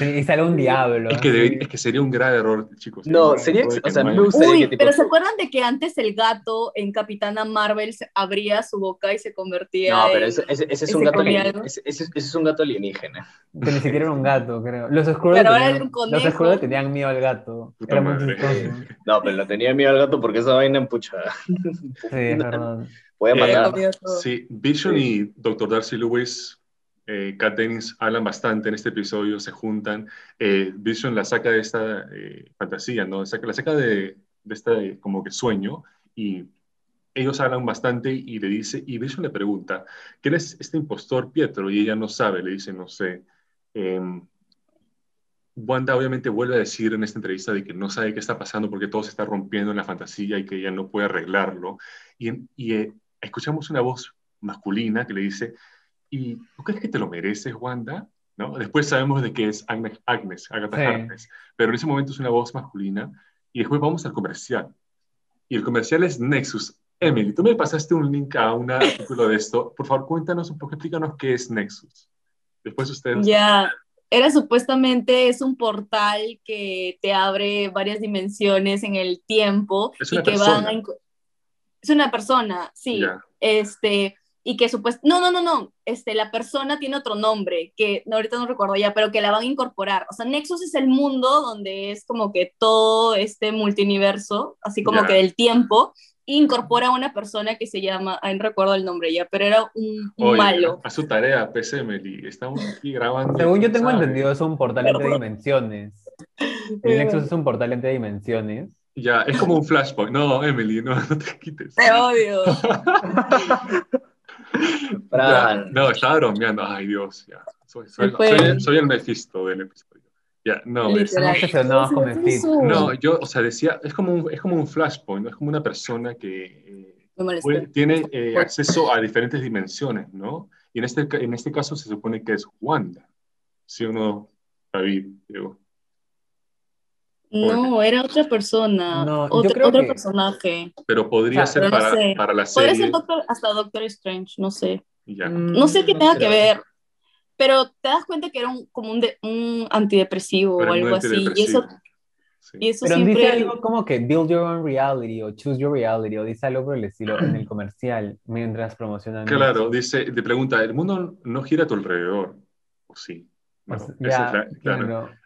y sale un diablo. Es que, es que sería un gran error, chicos. No, sería. O sea, me Uy, pero ¿se acuerdan de que antes el gato en Capitana Marvel abría su boca y se convertía No, pero ese, ese, ese es un gato ese, ese, es un gato alienígena. Que ni siquiera era un gato, creo. Los oscuros tenían, tenían miedo al gato. Era muy No, pero no tenían miedo al gato porque esa vaina empuchada. Sí, es verdad. Voy a matar. sí, Vision y Dr. Darcy Lewis, eh, Kat Dennis hablan bastante en este episodio, se juntan. Eh, Vision la saca de esta eh, fantasía, ¿no? la saca de, de este como que sueño y ellos hablan bastante y le dice, y Vision le pregunta, ¿quién es este impostor Pietro? Y ella no sabe, le dice, no sé. Em, Wanda obviamente vuelve a decir en esta entrevista de que no sabe qué está pasando porque todo se está rompiendo en la fantasía y que ella no puede arreglarlo. Y, y escuchamos una voz masculina que le dice, ¿y tú crees que te lo mereces, Wanda? ¿No? Después sabemos de que es Agnes, Agnes Agatha Harkness, pero en ese momento es una voz masculina y después vamos al comercial. Y el comercial es Nexus. Emily, tú me pasaste un link a un artículo de esto. Por favor, cuéntanos un poco, explícanos qué es Nexus. Después ustedes... Ya, era supuestamente, es un portal que te abre varias dimensiones en el tiempo y que van a es una persona, sí. Este, y que supuestamente, no, no, no, no, este, la persona tiene otro nombre, que ahorita no recuerdo ya, pero que la van a incorporar. O sea, Nexus es el mundo donde es como que todo este multiverso, así como que del tiempo, incorpora a una persona que se llama, ahí no recuerdo el nombre ya, pero era un, malo. A su tarea, PC Meli, estamos aquí grabando. Según yo tengo entendido, es un portal entre dimensiones. El Nexus es un portal entre dimensiones. Ya, es como un flashpoint. No, Emily, no, no te quites. Te odio. no, estaba bromeando. Ay, Dios, ya. Soy, el Mephisto del episodio. Ya, no, es, no, yo, o sea, decía, es como un, es como un flashpoint, ¿no? es como una persona que eh, tiene eh, acceso a diferentes dimensiones, ¿no? Y en este, en este caso se supone que es Wanda, ¿sí o no, David? Diego? No, era otra persona, otro, otro personaje. Pero podría ser para, para, la serie. Podría ser doctor, hasta Doctor Strange, no sé. No sé qué tenga que ver, pero te das cuenta que era un, como un, un antidepresivo o algo así. Y eso, y eso pero dice algo como que build your own reality o choose your reality o dice algo por el estilo en el comercial mientras promocionan. Claro, dice, te pregunta, ¿el mundo no gira a tu alrededor? ¿O sí?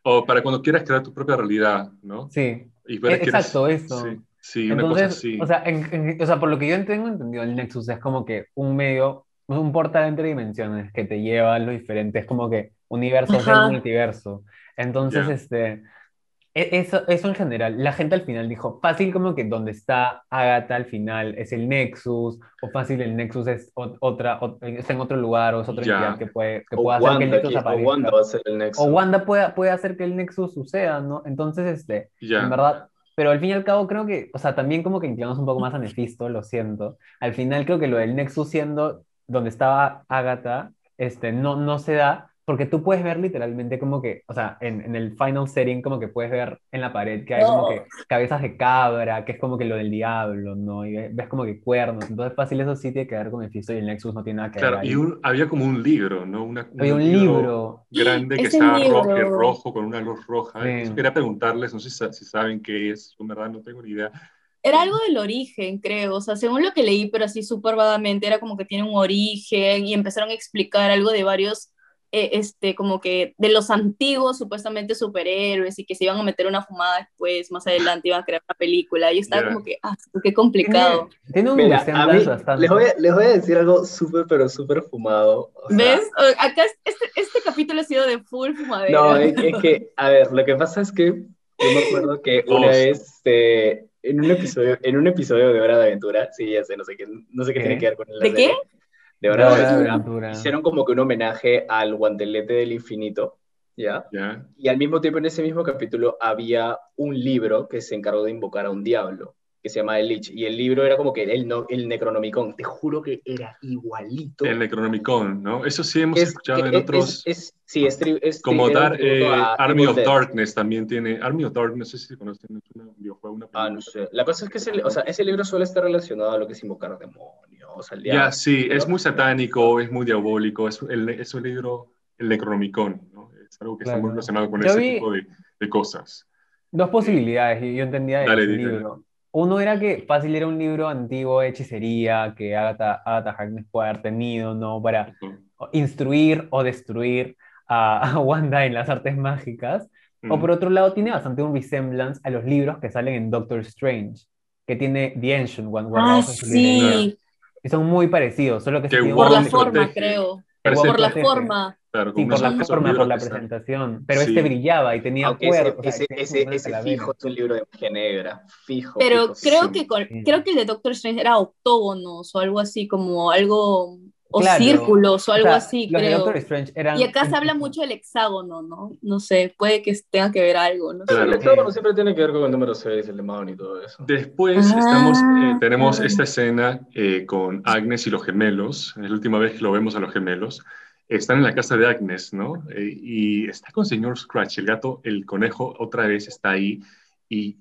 O para cuando quieras crear tu propia realidad, ¿no? Sí. Exacto, eso. Sí, una cosa así. O sea, o sea, por lo que yo tengo entendido, el Nexus es como que un medio, un portal entre dimensiones que te lleva a los diferentes, como que universos del multiverso. Entonces, este e, eso, eso en general, la gente al final dijo, fácil como que donde está Agatha al final es el Nexus, o fácil el Nexus es otra, está en otro lugar, o es otra entidad que puede, que pueda hacer que el Nexus aparezca. O Wanda va a ser el Nexus. O Wanda puede, puede hacer que el Nexus suceda, ¿no? Entonces, este, en verdad, pero al fin y al cabo creo que, o sea, también como que inclinamos un poco más a Nefisto, lo siento. Al final creo que lo del Nexus siendo donde estaba Agatha, este, no, no se da, porque tú puedes ver literalmente como que, o sea, en, en, el final setting como que puedes ver en la pared que hay como que cabezas de cabra, que es como que lo del diablo, ¿no? Y ves como que cuernos, entonces fácil eso sí tiene que ver con el Fisto y el Nexus no tiene nada que ver. Claro, y había como un libro, ¿no? Una, había un libro, grande que estaba rojo, rojo, con una luz roja. Quería preguntarles, no sé si, saben qué es, en verdad no tengo ni idea. Era algo del origen, creo, o sea, según lo que leí, pero así súper vagamente, era como que tiene un origen y empezaron a explicar algo de varios eh, este, como que de los antiguos supuestamente superhéroes y que se iban a meter una fumada después, más adelante iban a crear una película. Y estaba como que, ah, qué complicado. Tiene, un Mira, bastante. Les voy, a, les voy, a, decir algo súper, pero súper fumado. ¿Ves? Acá este, este, capítulo ha sido de full fumadera. No, es, que, a ver, lo que pasa es que yo me acuerdo que una vez eh, en, un episodio, en un episodio de Hora de Aventura, sí, ya sé, no sé qué, no sé qué, tiene que ver con el ¿De qué? De verdad, hicieron como que un homenaje al guantelete del infinito, ¿ya? Y al mismo tiempo en ese mismo capítulo había un libro que se encargó de invocar a un diablo, que se llama El Lich, y el libro era como que el, no, el Necronomicon, te juro que era igualito. El Necronomicon, ¿no? Eso sí hemos escuchado en otros... Es, sí, es, como dar, eh, Army of Darkness también tiene, Army of Darkness, no sé si conocen, es un videojuego, una Ah, no sé. La cosa es que ese, o sea, ese libro suele estar relacionado a lo que es invocar demonios ya, sí, es muy satánico, es muy diabólico, es, el, es un libro, el Necronomicon, ¿no? Es algo que está muy relacionado con ese tipo de, de, cosas. Dos posibilidades, y yo entendía ese libro. Uno era que fácil era un libro antiguo de hechicería que Agatha, Agatha Harkness puede haber tenido, ¿no? Para instruir o destruir a, Wanda en las artes mágicas. O por otro lado, tiene bastante un resemblance a los libros que salen en Doctor Strange, que tiene The Ancient One. Ah, sí. Y son muy parecidos, solo que, por la forma, creo. Por la forma. sí, por la forma, por la presentación. Pero este brillaba y tenía cuerpo. Ese, ese, ese, fijo es un libro de Ginebra, fijo. Pero creo, que creo que el de Doctor Strange era octógonos o algo así, como algo o círculos o algo así, creo. y acá se habla mucho del hexágono, ¿no? No sé, puede que tenga que ver algo, ¿no? el hexágono siempre tiene que ver con el número 6, el demonio y todo eso. Después estamos, eh, ah, tenemos esta escena eh, con Agnes y los gemelos, es la última vez que lo vemos a los gemelos. Están en la casa de Agnes, ¿no? Eh, y está con señor Scratch, el gato, el conejo otra vez está ahí y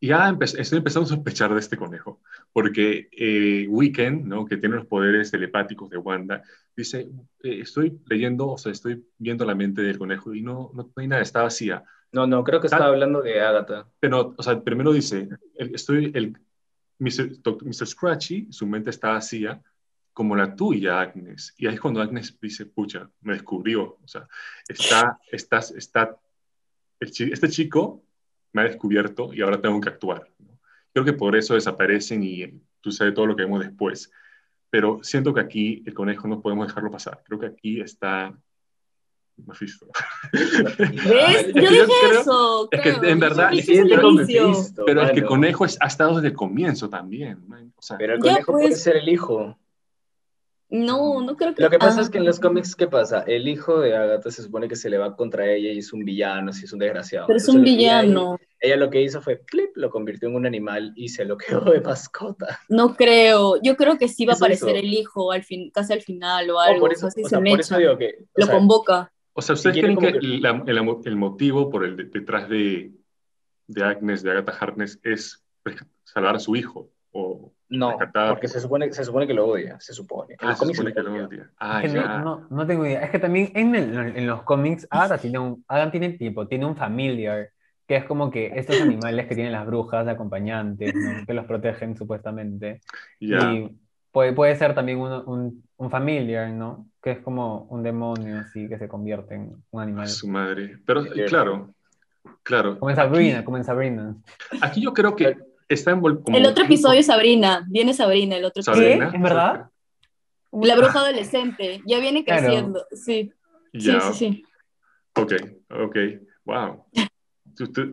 ya estoy empezando a sospechar de este conejo, porque eh, Weekend, ¿no? que tiene los poderes telepáticos de Wanda, dice, eh, estoy leyendo, o sea, estoy viendo la mente del conejo y no, no, hay nada, está vacía. No, no, creo que está hablando de Agatha. Pero, o sea, primero dice, estoy, el, Mr. Scratchy, su mente está vacía, como la tuya, Agnes. Y ahí es cuando Agnes dice, pucha, me descubrió. O sea, está, estás, está, este chico me ha descubierto y ahora tengo que actuar. Creo que por eso desaparecen y sucede todo lo que vemos después. Pero siento que aquí el conejo no podemos dejarlo pasar. Creo que aquí está Mephisto. ¿Ves? Yo dije eso. Es que en verdad, es pero es que Conejo ha estado desde el comienzo también. pero el Conejo puede pues. ser el hijo. No, no creo que. Lo que pasa es que en los cómics, ¿qué pasa? El hijo de Agatha se supone que se le va contra ella y es un villano, si es un desgraciado. Pero es un villano. Ella, lo que hizo fue, clip, lo convirtió en un animal y se lo quedó de mascota. No creo. Yo creo que sí va a aparecer el hijo al fin, casi al final o algo. por eso, digo que. Lo convoca. O sea, ¿ustedes creen que, el, motivo por el detrás de, de Agnes, de Agatha Harkness, es salvar a su hijo? O no, porque se supone, se supone que lo odia, se supone. Ah, se supone que lo odia. Ah, no, no, tengo idea. Es que también en, en los cómics, Agatha tiene un, tiene tipo, tiene un familiar, que es como que estos animales que tienen las brujas de acompañantes, que los protegen supuestamente. Y puede, puede ser también un, un, un familiar, ¿no? Que es como un demonio así que se convierte en un animal. Su madre. Pero claro, claro. Como en Sabrina, como en Sabrina. Aquí yo creo que está envuelto. El otro episodio es Sabrina, viene Sabrina, el otro episodio. ¿Es verdad? La bruja adolescente, ya viene creciendo, sí. Sí, sí, sí. Ok, ok, wow.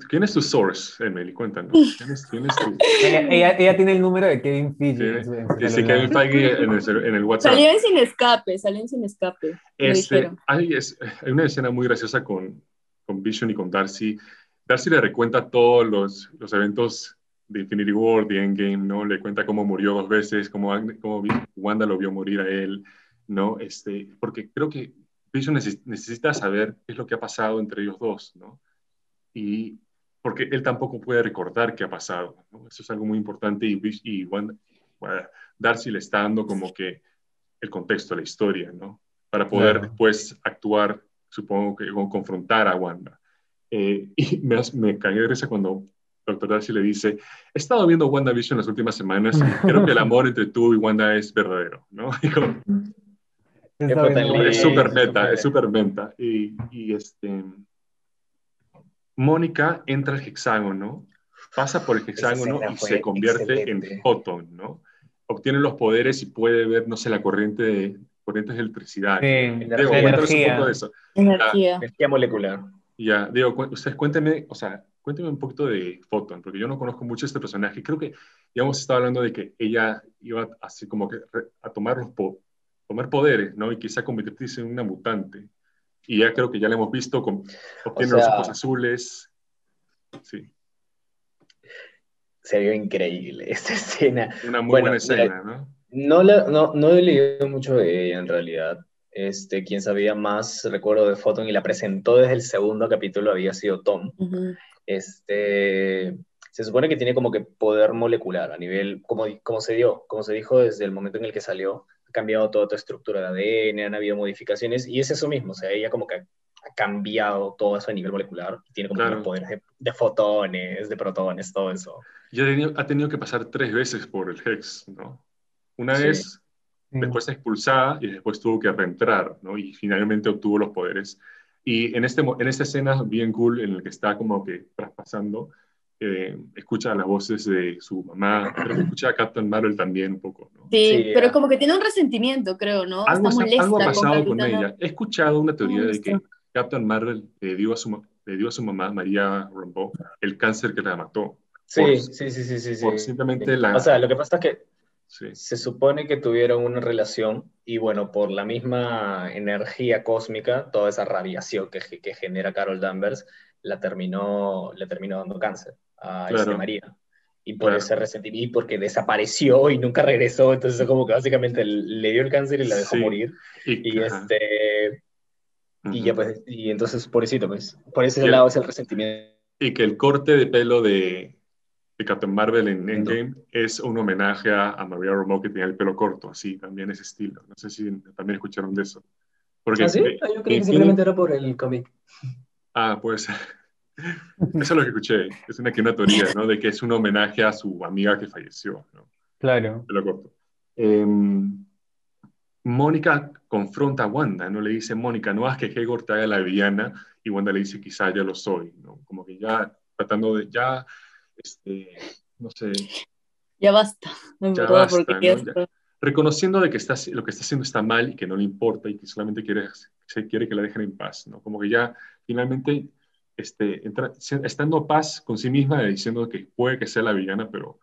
¿Quién es tu source, Emily? Cuéntanos. ¿Quién es, quién es tu... ella, ella, tiene el número de Kevin Feige. Sí, Kevin Feige en el, en el WhatsApp. Salieron sin escape, salieron sin escape. Este, hay, es, hay, una escena muy graciosa con, con Vision y con Darcy. Darcy le recuenta todos los, los eventos de Infinity War, de Endgame, ¿no? Le cuenta cómo murió dos veces, cómo, cómo Wanda lo vio morir a él, ¿no? Este, porque creo que Vision necesita saber qué es lo que ha pasado entre ellos dos, ¿no? y porque él tampoco puede recordar qué ha pasado. Eso es algo muy importante y, y Darcy le está dando como que el contexto, la historia, ¿no? Para poder después actuar, supongo que confrontar a Wanda. Eh, y me, me cagué de risa cuando Dr. Darcy le dice, he estado viendo WandaVision las últimas semanas y creo que el amor entre tú y Wanda es verdadero, ¿no? es súper meta, es súper meta. Y, y este Mónica entra al hexágono, pasa por el hexágono y se convierte en Photon, ¿no? Obtiene los poderes y puede ver, no sé, la corriente de, corrientes de electricidad. Sí, energía. Un poco de eso. Energía. energía molecular. Ya, digo, ustedes cuéntenme, o sea, cuéntenme un poquito de Photon, porque yo no conozco mucho este personaje. Creo que ya hemos estado hablando de que ella iba así como que a tomar, los tomar poderes, ¿no? Y quizá convertirse en una mutante. Y ya creo que ya lo hemos visto, con, obtiene los ojos azules. Sí. Se vio increíble esta escena. Una muy buena escena, ¿no? No, no, no he leído mucho de ella en realidad. Este, quien sabía más, recuerdo de Photon y la presentó desde el segundo capítulo, había sido Tom. este, se supone que tiene como que poder molecular a nivel, como, como se dio, como se dijo desde el momento en el que salió, cambiado toda tu estructura de ADN, han habido modificaciones, y es eso mismo, o sea, ella como que ha cambiado todo eso a nivel molecular, tiene como claro. poderes de, fotones, de protones, todo eso. Y ha tenido, que pasar tres veces por el Hex, ¿no? Una vez, después expulsada, y después tuvo que reentrar, ¿no? Y finalmente obtuvo los poderes. Y en, este, en esta escena bien cool, en la que está como que traspasando, eh, escucha las voces de su mamá, pero escucha a Captain Marvel también un poco, ¿no? Sí, pero como que tiene un resentimiento, creo, ¿no? Algo, algo ha pasado con, ella. He escuchado una teoría de que Captain Marvel le dio a su, le dio a su mamá, María Rambeau, el cáncer que la mató. Sí, sí, sí, sí, sí. Por simplemente la... O sea, lo que pasa es que se supone que tuvieron una relación y bueno, por la misma energía cósmica, toda esa radiación que, que genera Carol Danvers, la terminó, le terminó dando cáncer a este María. Y por ese resentimiento, porque desapareció y nunca regresó, entonces como que básicamente le dio el cáncer y la dejó morir. Y, este... Y ya pues, y entonces, pobrecito, pues, por ese lado es el resentimiento. Y que el corte de pelo de, de Captain Marvel en Endgame es un homenaje a, María Romo que tenía el pelo corto, así, también ese estilo. No sé si también escucharon de eso. Porque, ¿Ah, sí? Ah, yo creí que simplemente era por el cómic. Ah, pues Eso es lo que escuché. Es una, una teoría, ¿no? De que es un homenaje a su amiga que falleció, ¿no? Claro. Te lo corto. Em, Mónica confronta a Wanda, no le dice, Mónica, no haz que Hegor te haga la villana, y Wanda le dice, quizá ya lo soy, ¿no? Como que ya tratando de, ya, este, no sé. Ya basta, ya basta, ¿no? reconociendo de que está, lo que está haciendo está mal y que no le importa y que solamente quiere, se quiere que la dejen en paz, ¿no? Como que ya finalmente este, entra, estando paz con sí misma, diciendo que puede que sea la villana, pero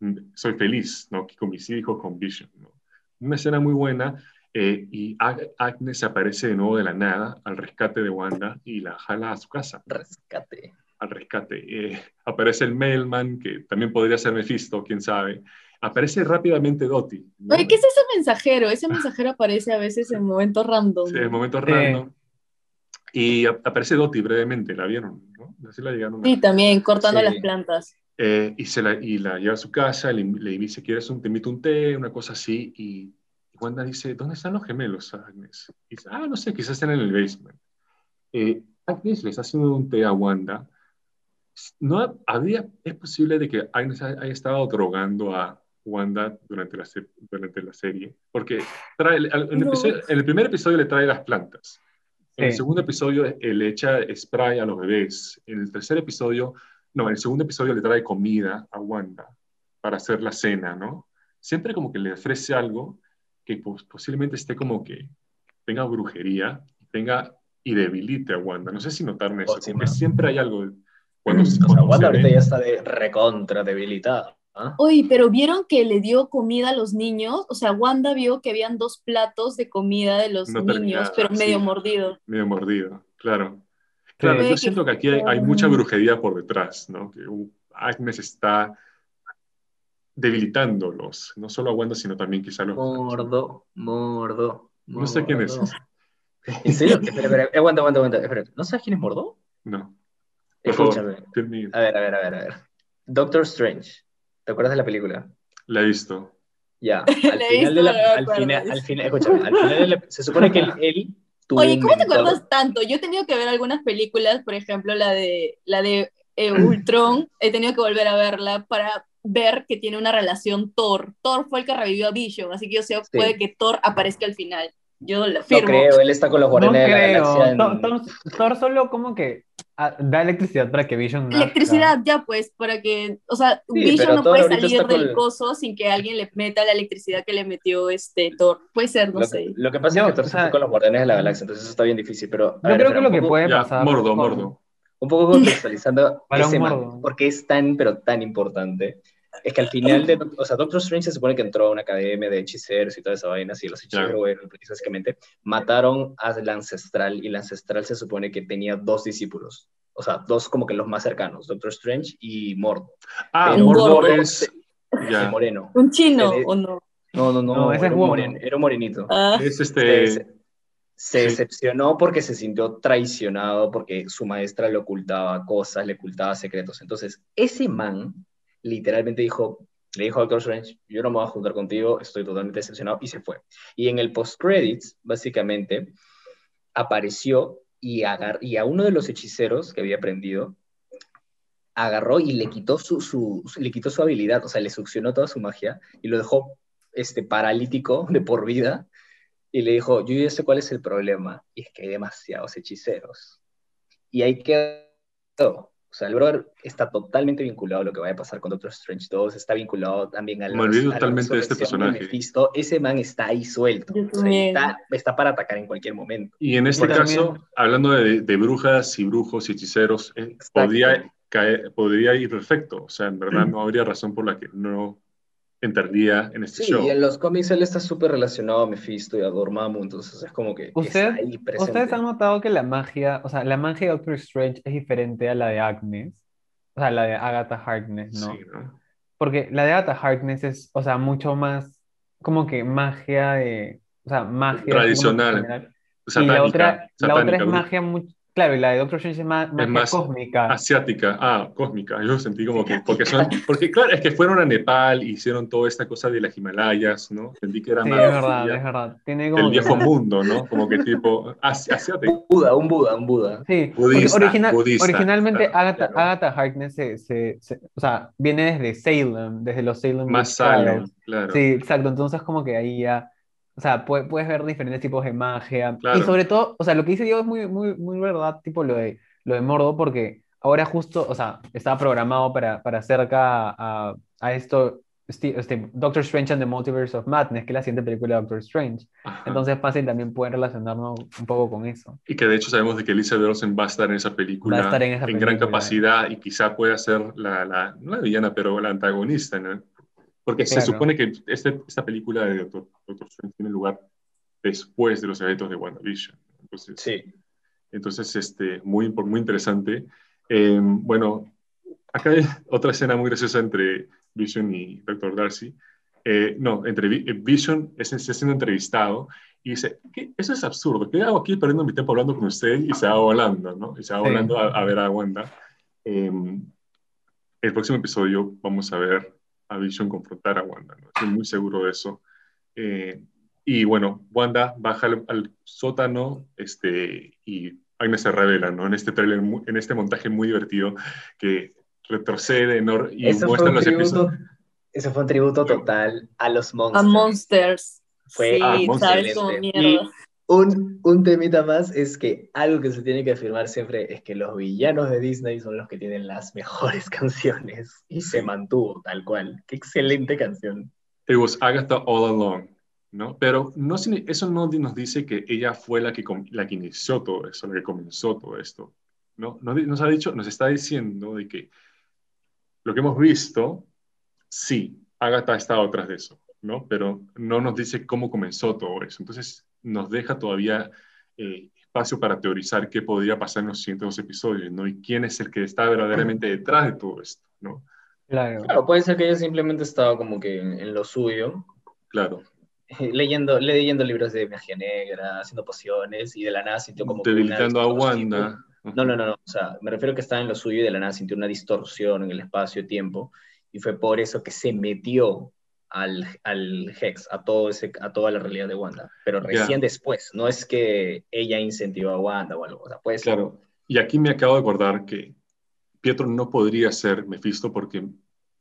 mm, soy feliz, ¿no? Con mis hijos, con Vision, ¿no? Una escena muy buena eh, y Agnes aparece de nuevo de la nada al rescate de Wanda y la jala a su casa. Rescate. Al rescate. Eh, aparece el mailman, que también podría ser Mephisto, quién sabe. Aparece rápidamente Dottie. Oye, ¿qué es ese mensajero? Ese mensajero aparece a veces en momentos random. Sí, en momentos random. Y aparece Dottie brevemente, ¿la vieron? ¿no? Así la llegaron. Sí, también, cortando las plantas. Eh, y, se la, y la lleva a su casa, le, le dice, ¿quieres un, te invito un té? Una cosa así. Y Wanda dice, ¿dónde están los gemelos, Agnes? Y dice, ah, no sé, quizás están en el basement. Eh, Agnes les hace un té a Wanda. No había, es posible de que Agnes haya estado drogando a Wanda durante la, durante la serie, porque trae, en, el primer episodio le trae las plantas. En el segundo episodio le echa spray a los bebés. En el tercer episodio no, en el segundo episodio le trae comida a Wanda para hacer la cena, ¿no? Siempre como que le ofrece algo que posiblemente esté como que tenga brujería, tenga y debilite a Wanda. No sé si notaron eso, porque siempre hay algo. Cuando, o Wanda ahorita ya está de recontra debilitada. ¿ah? Oye, pero vieron que le dio comida a los niños, o sea, Wanda vio que habían dos platos de comida de los niños, pero medio mordido. Medio mordido, claro. Claro, yo siento que aquí hay, mucha brujería por detrás, ¿no? Que Agnes está debilitándolos, no solo a Wanda, sino también quizá a los... Mordo, mordo, No sé quién es. ¿En serio? espera, espera, aguanta, aguanta, aguanta. Espera. ¿No sabes quién es Mordo? No. Escúchame. a ver, a ver, a ver, a ver. Doctor Strange. ¿Te acuerdas de la película? La he visto. Ya. Al final de la... Al final, al final, escúchame, al final de la, se supone que él Oye, ¿cómo te acuerdas tanto? Yo he tenido que ver algunas películas, por ejemplo, la de, la de eh, Ultron, he tenido que volver a verla para ver que tiene una relación Thor. Thor fue el que revivió a Vision, así que yo sé, puede que Thor aparezca al final. Yo lo firmo. No creo, él está con los guardianes no de la galaxia. Thor, solo como que ah, da electricidad para que Vision Electricidad, ya pues, para que, o sea, Vision no puede salir del coso sin que alguien le meta la electricidad que le metió este Thor. Puede ser, no sé. Lo que pasa es que Thor está con los guardianes de la galaxia, entonces eso está bien difícil, pero... Yo creo que lo que puede pasar... Mordo, mordo. Un poco contextualizando ese porque es tan, pero tan importante es que al final de, o sea, Doctor Strange se supone que entró a una academia de hechiceros y toda esa vaina, y los hechiceros, bueno, básicamente, mataron al ancestral, y el ancestral se supone que tenía dos discípulos, o sea, dos como que los más cercanos, Doctor Strange y Mordo. Ah, Mordo es... Ya. Moreno. ¿Un chino o no? No, no, no, ese era, un era, un morenito. Ah. Es este... Se, decepcionó porque se sintió traicionado, porque su maestra le ocultaba cosas, le ocultaba secretos. Entonces, ese man literalmente dijo, le dijo a Doctor Strange, yo no me voy a juntar contigo, estoy totalmente decepcionado, y se fue. Y en el post-credits, básicamente, apareció y, y a uno de los hechiceros que había aprendido, agarró y le quitó su, su, le quitó su habilidad, o sea, le succionó toda su magia y lo dejó este, paralítico de por vida. Y le dijo, yo ya sé cuál es el problema, y es que hay demasiados hechiceros. Y ahí quedó. O sea, el brother está totalmente vinculado a lo que vaya a pasar con Doctor Strange 2, está vinculado también al... Me olvidé totalmente de este personaje. Ese man está ahí suelto, o sea, está, para atacar en cualquier momento. Y en este caso, hablando de, brujas y brujos y hechiceros, eh, podría, caer, podría ir perfecto, o sea, en verdad no habría razón por la que no entraría en este show. Sí, en los cómics él está súper relacionado a Mephisto y a Dormammu, entonces es como que ¿Usted, ¿Ustedes han notado que la magia, o sea, la magia de Doctor Strange es diferente a la de Agnes? O sea, la de Agatha Harkness, ¿no? Sí, ¿no? Porque la de Agatha Harkness es, o sea, mucho más como que magia de, o sea, magia tradicional. y la otra, la otra es magia mucho Claro, y la de Doctor Strange es más, más cósmica. Asiática, ah, cósmica. Yo sentí como que, porque son, porque claro, es que fueron a Nepal y hicieron toda esta cosa de las Himalayas, ¿no? Sentí que era sí, más. es verdad, es verdad. Tiene como el viejo mundo, ¿no? Como que tipo, asiático. Buda, un Buda, un Buda. Sí, budista, original, originalmente Agatha, Agatha, Harkness se, se, o sea, viene desde Salem, desde los Salem. Más Salem, claro. Sí, exacto. Entonces como que ahí ya O sea, puedes, ver diferentes tipos de magia. Y sobre todo, o sea, lo que dice Diego es muy, muy, muy verdad, tipo lo de, lo de Mordo, porque ahora justo, o sea, estaba programado para, para acerca a, a esto este, Doctor Strange and the Multiverse of Madness, que es la siguiente película de Doctor Strange. Entonces, fácil también pueden relacionarnos un poco con eso. Y que de hecho sabemos de que Elizabeth Olsen va a estar en esa película, va a estar en, esa en gran capacidad y quizá pueda ser la, la, no la villana, pero la antagonista, ¿no? Porque se supone que este, esta película de Doctor, Strange tiene lugar después de los eventos de WandaVision. Entonces, sí. Entonces, este, muy, muy interesante. Eh, bueno, acá hay otra escena muy graciosa entre Vision y Dr. Darcy. Eh, no, entre eh, Vision es, está siendo entrevistado y dice, eso es absurdo, ¿qué hago aquí perdiendo mi tiempo hablando con usted? Y se va volando, ¿no? Y se va volando a, ver a Wanda. Em, el próximo episodio vamos a ver a Vision confrontar a Wanda, ¿no? Estoy muy seguro de eso. Eh, y bueno, Wanda baja al, sótano este, y Agnes se revela, ¿no? En este trailer, en este montaje muy divertido que retrocede y eso muestra los episodios. Eso fue un tributo total a los monsters. A Monsters. Fue sí, sabes un, un temita más es que algo que se tiene que afirmar siempre es que los villanos de Disney son los que tienen las mejores canciones y se mantuvo tal cual. Qué excelente canción. It was Agatha all along, ¿no? Pero no, eso no nos dice que ella fue la que, la que inició todo eso, la que comenzó todo esto. ¿no? Nos, ha dicho, nos está diciendo de que lo que hemos visto, sí, Agatha ha estado atrás de eso, ¿no? Pero no nos dice cómo comenzó todo eso. Entonces nos deja todavía eh, espacio para teorizar qué podría pasar en los siguientes dos episodios, ¿no? Y quién es el que está verdaderamente detrás de todo esto, ¿no? Claro. claro puede ser que ella simplemente estaba como que en, lo suyo. Claro. Leyendo, leyendo libros de magia negra, haciendo pociones y de la nada sintió como... Debilitando a Wanda. No, no, no, no. O sea, me refiero a que estaba en lo suyo y de la nada sintió una distorsión en el espacio-tiempo y fue por eso que se metió al, al Hex, a, todo ese, a toda la realidad de Wanda. Pero recién después, no es que ella incentivó a Wanda o algo. O sea, puede Claro, y aquí me acabo de acordar que Pietro no podría ser Mephisto porque,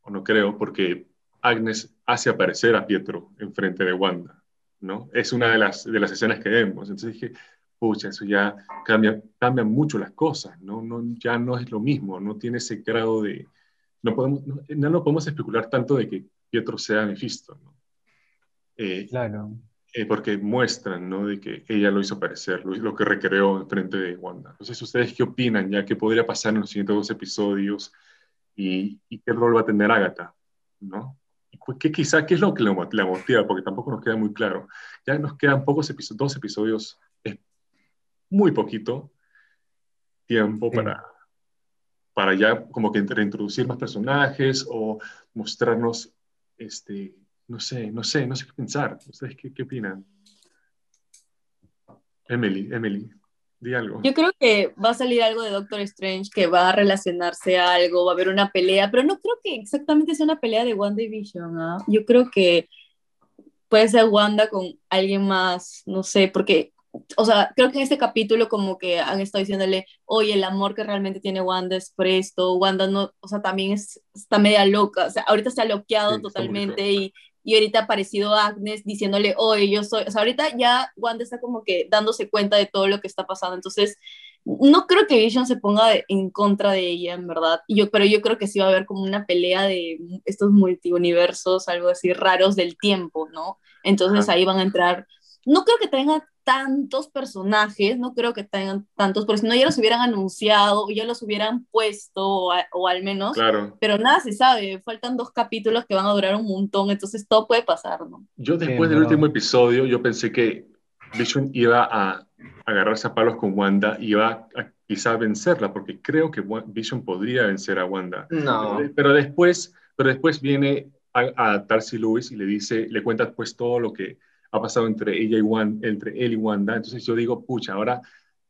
o no creo, porque Agnes hace aparecer a Pietro enfrente de Wanda, ¿no? Es una de las, de las escenas que vemos. Entonces dije, pucha, eso ya cambia, cambian mucho las cosas, ¿no? ¿no? Ya no es lo mismo, no tiene ese grado de... No podemos, no, no podemos especular tanto de que Pietro sea Mephisto, ¿no? Eh, claro. Eh, porque muestran, ¿no? De que ella lo hizo parecer, lo, que recreó en frente de Wanda. Entonces, ¿ustedes qué opinan ya? ¿Qué podría pasar en los siguientes dos episodios? ¿Y, qué rol va a tener Agatha? ¿No? ¿Qué, quizá, ¿Qué es lo que la motiva? Porque tampoco nos queda muy claro. Ya nos quedan pocos episodios, dos episodios muy poquito tiempo para, para ya como que reintroducir más personajes o mostrarnos, este, no sé, no sé, no sé qué pensar. ¿Ustedes qué, qué opinan? Emily, Emily, di algo. Yo creo que va a salir algo de Doctor Strange que va a relacionarse a algo, va a haber una pelea, pero no creo que exactamente sea una pelea de Wanda y Vision. ¿ah? Yo creo que puede ser Wanda con alguien más, no sé, porque o sea, creo que en este capítulo como que han estado diciéndole, oye, el amor que realmente tiene Wanda es por esto, Wanda no, o sea, también es, está media loca, o sea, ahorita se ha bloqueado totalmente y, y ahorita ha aparecido Agnes diciéndole, oye, yo soy, o sea, ahorita ya Wanda está como que dándose cuenta de todo lo que está pasando, entonces no creo que Vision se ponga en contra de ella, en verdad, yo, pero yo creo que sí va a haber como una pelea de estos multiuniversos, algo así raros del tiempo, ¿no? Entonces ahí van a entrar no creo que tenga tantos personajes, no creo que tengan tantos, porque si no ya los hubieran anunciado, ya los hubieran puesto, o, al menos, claro. pero nada se sabe, faltan dos capítulos que van a durar un montón, entonces todo puede pasar, ¿no? Yo después del último episodio, yo pensé que Vision iba a agarrarse a palos con Wanda y iba a quizá vencerla, porque creo que Vision podría vencer a Wanda. No. Pero después, pero después viene a, a Darcy Lewis y le dice, le cuenta pues todo lo que ha pasado entre ella y Wanda, entre él y Wanda. Entonces yo digo, pucha, ahora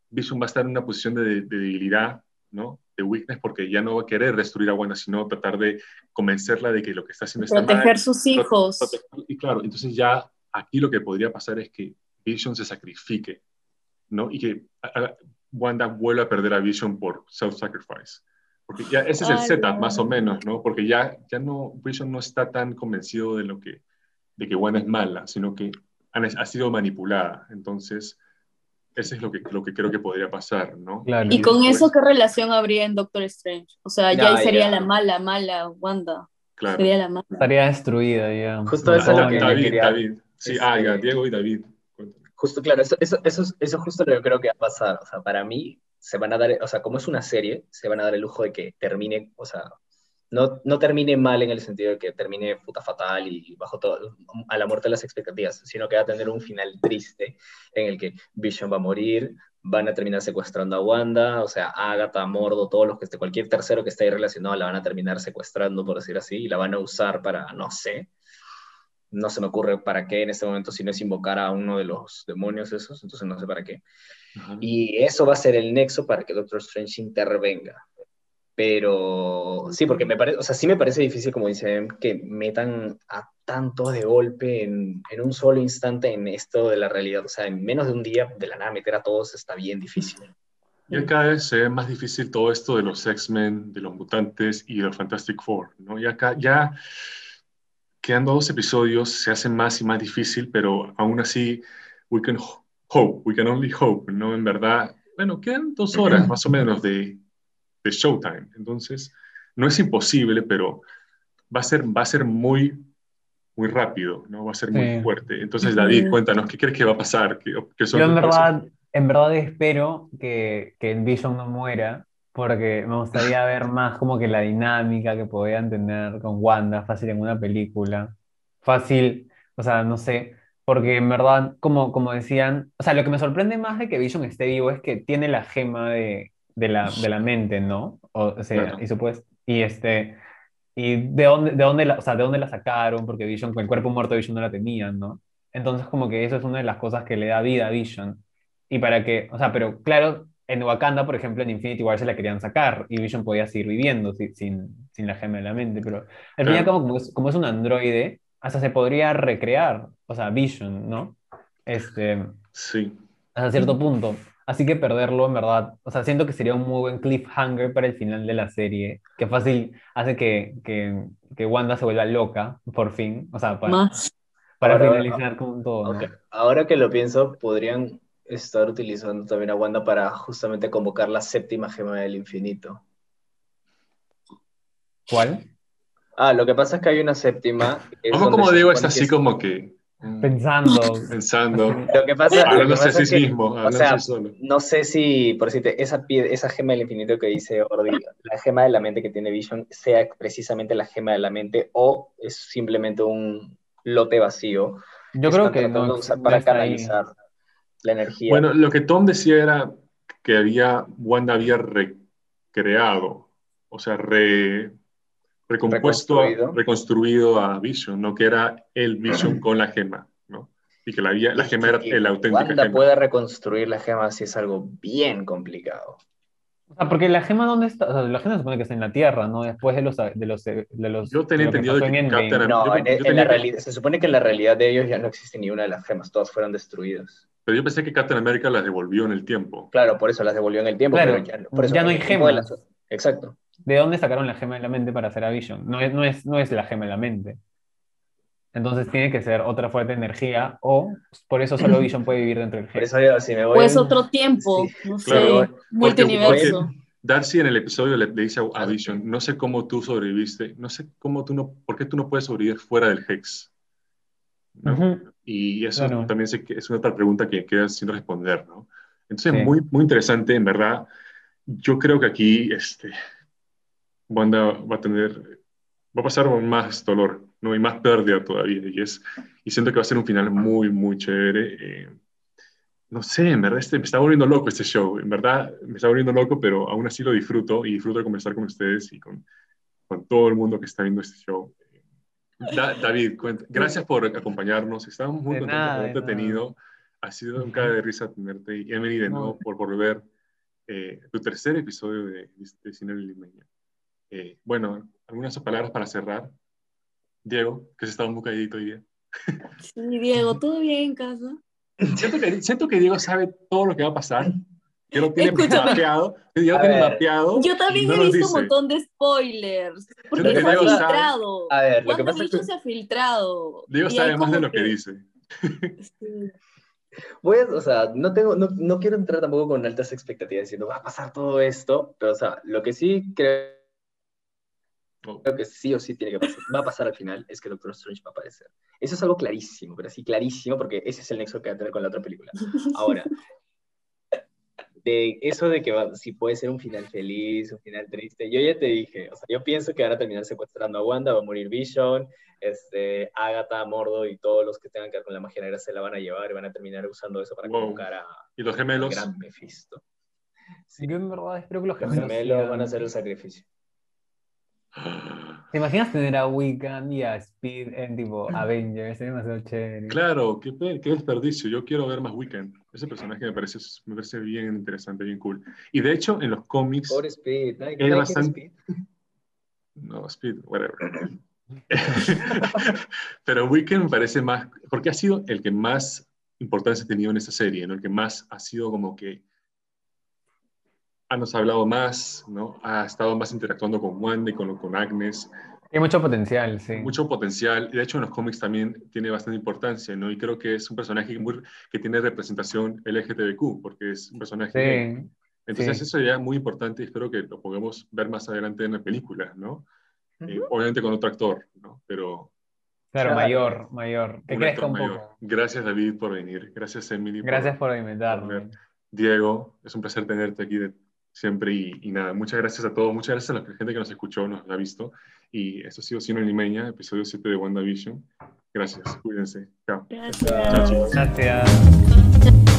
Vision va a estar en una posición de, debilidad, ¿no? De weakness, porque ya no va a querer destruir a Wanda, sino tratar de convencerla de que lo que está haciendo está Proteger sus hijos. Y claro, entonces ya aquí lo que podría pasar es que Vision se sacrifique, ¿no? Y que Wanda vuelva a perder a Vision por self-sacrifice. Porque ya ese es el setup, más o menos, ¿no? Porque ya, ya no, Vision no está tan convencido de lo que, de que Wanda es mala, sino que ha sido manipulada. Entonces, eso es lo que, lo que creo que podría pasar, ¿no? Y, con eso, ¿qué relación habría en Doctor Strange? O sea, ya, sería la mala, mala Wanda. Claro. Sería la mala. Estaría destruida ya. Justo eso es lo que David, quería... David. Sí, ah, Diego y David. Justo, claro, eso, eso, eso, eso justo lo que creo que va a pasar. O sea, para mí, se van a dar, o sea, como es una serie, se van a dar el lujo de que termine, o sea, no, no termine mal en el sentido de que termine puta fatal y bajo todo, a la muerte de las expectativas, sino que va a tener un final triste en el que Vision va a morir, van a terminar secuestrando a Wanda, o sea, Agatha, Mordo, todos los que esté, cualquier tercero que esté ahí relacionado la van a terminar secuestrando, por decir así, y la van a usar para, no sé, no se me ocurre para qué en este momento si no es invocar a uno de los demonios esos, entonces no sé para qué. Y eso va a ser el nexo para que Doctor Strange intervenga. Pero sí, porque me parece, o sea, sí me parece difícil, como dicen, que metan a tanto de golpe en, en, un solo instante en esto de la realidad. O sea, en menos de un día de la nada meter a todos está bien difícil. Y cada vez se ve más difícil todo esto de los X-Men, de los mutantes y de los Fantastic Four, ¿no? Y acá ya quedando dos episodios se hace más y más difícil, pero aún así, we can hope, we can only hope, ¿no? En verdad, bueno, quedan dos horas más o menos de, de Showtime. Entonces, no es imposible, pero va a ser, va a ser muy, muy rápido, ¿no? Va a ser muy fuerte. Entonces, David, cuéntanos, ¿qué crees que va a pasar? ¿Qué, Yo en verdad, en verdad espero que, que el Vision no muera, porque me gustaría ver más como que la dinámica que podían tener con Wanda, fácil en una película, fácil, o sea, no sé, porque en verdad, como, como decían, o sea, lo que me sorprende más de que Vision esté vivo es que tiene la gema de, de la, de la mente, ¿no? O, sea, y, supuesto, y este, y de dónde, de dónde la, o sea, de dónde la sacaron, porque Vision, con el cuerpo muerto Vision no la tenían, ¿no? Entonces como que eso es una de las cosas que le da vida a Vision. Y para que, o sea, pero claro, en Wakanda, por ejemplo, en Infinity War se la querían sacar y Vision podía seguir viviendo sin, sin, la gema de la mente, pero al final como, como, es, como es un androide, hasta se podría recrear, o sea, Vision, ¿no? Este, sí. Hasta cierto punto. Así que perderlo, en verdad, o sea, siento que sería un muy buen cliffhanger para el final de la serie, que fácil hace que, que, que Wanda se vuelva loca, por fin, o sea, para, para finalizar con todo. Ahora que lo pienso, podrían estar utilizando también a Wanda para justamente convocar la séptima gema del infinito. ¿Cuál? Ah, lo que pasa es que hay una séptima. como digo, es así como que Pensando. Pensando. Lo que pasa, hablando de sí mismo. O sea, no sé si, por decirte, esa, esa gema del infinito que dice Ordi, la gema de la mente que tiene Vision, sea precisamente la gema de la mente o es simplemente un lote vacío. Yo creo que no, para canalizar la energía. Bueno, lo que Tom decía era que había, Wanda había recreado, o sea, re, recompuesto, reconstruido. A, Vision, ¿no? Que era el Vision con la gema, ¿no? Y que la, la gema era el auténtico Wanda puede reconstruir la gema si es algo bien complicado. O sea, porque la gema, ¿dónde está? O sea, la gema se supone que está en la Tierra, ¿no? Después de los... De los, de los yo tenía entendido que, que Captain No, en, la realidad, se supone que en la realidad de ellos ya no existe ni una de las gemas, todas fueron destruidas. Pero yo pensé que Captain America las devolvió en el tiempo. Claro, por eso las devolvió en el tiempo, pero ya, por eso ya no hay gemas. Exacto. ¿De dónde sacaron la gema de la mente para hacer a Vision? No es, no es, no es la gema de la mente. Entonces tiene que ser otra fuerte energía o por eso solo Vision puede vivir dentro del gema. si o es otro tiempo, no sé, multiverso. Darcy en el episodio le, dice a Vision, no sé cómo tú sobreviviste, no sé cómo tú no, por qué tú no puedes sobrevivir fuera del Hex. Y eso también es una otra pregunta que queda sin responder, ¿no? Entonces, muy, muy interesante, en verdad. Yo creo que aquí, este, Wanda va a tener, va a pasar más dolor, ¿no? Y más pérdida todavía. Y, es, y siento que va a ser un final muy, muy chévere. Eh, no sé, en verdad este, me está volviendo loco este show. En verdad me está volviendo loco, pero aún así lo disfruto y disfruto de conversar con ustedes y con, con todo el mundo que está viendo este show. David, gracias por acompañarnos. Estamos muy contentos, muy entretenido. Ha sido un cara de risa tenerte. Y Emily, de nuevo, por volver eh, tu tercer episodio de, de Cine Limeña. Eh, bueno, algunas palabras para cerrar. Diego, que se estaba muy calladito hoy día. Sí, Diego, ¿todo bien en casa? Siento que, siento que Diego sabe todo lo que va a pasar. Que lo tiene mapeado. Diego tiene mapeado. Yo también he visto un montón de spoilers. Porque se ha filtrado. A ver, lo que pasa es que se ha filtrado. Diego sabe más de lo que, dice. Voy a, o sea, no, tengo, no, no, quiero entrar tampoco con altas expectativas diciendo va a pasar todo esto, pero o sea, lo que sí creo. Creo que sí o sí tiene que pasar, va a pasar al final es que Doctor Strange va a aparecer. Eso es algo clarísimo, pero sí clarísimo porque ese es el nexo que va a tener con la otra película. Ahora, de eso de que si puede ser un final feliz, un final triste, yo ya te dije, o sea, yo pienso que van a terminar secuestrando a Wanda, va a morir Vision, este, Agatha, Mordo y todos los que tengan que ver con la magia negra se la van a llevar y van a terminar usando eso para convocar a, ¿Y los gemelos? gran Mephisto. Sí. Yo en verdad espero que los gemelos, los gemelos van a hacer el sacrificio. ¿Te imaginas tener a Wiccan y a Speed en tipo Avengers? Sería demasiado chévere. Claro, qué, qué, desperdicio. Yo quiero ver más Wiccan. Ese personaje me parece, me parece bien interesante, bien cool. Y de hecho, en los cómics. Por Speed. ¿no? bastante... Speed? No, Speed, whatever. Pero Wiccan me parece más. Porque ha sido el que más importancia ha tenido en esta serie, ¿no? El que más ha sido como que nos ha hablado más, ¿no? Ha estado más interactuando con Wanda y con, con Agnes. Tiene mucho potencial, sí. Mucho potencial. Y de hecho en los cómics también tiene bastante importancia, ¿no? Y creo que es un personaje muy, que tiene representación LGTBQ, porque es un personaje... Sí, Entonces eso ya es muy importante y espero que lo podamos ver más adelante en la película, ¿no? Eh, obviamente con otro actor, ¿no? Pero... Claro, mayor, mayor. Que crezca un mayor. poco. Gracias David por venir. Gracias Emily. Gracias por, por invitarme. Diego, es un placer tenerte aquí de siempre. Y, nada, muchas gracias a todos, muchas gracias a la gente que nos escuchó, nos ha visto. Y esto ha sido Cine Limeña, episodio 7 de WandaVision. Gracias, cuídense. Chao. Gracias. Gracias.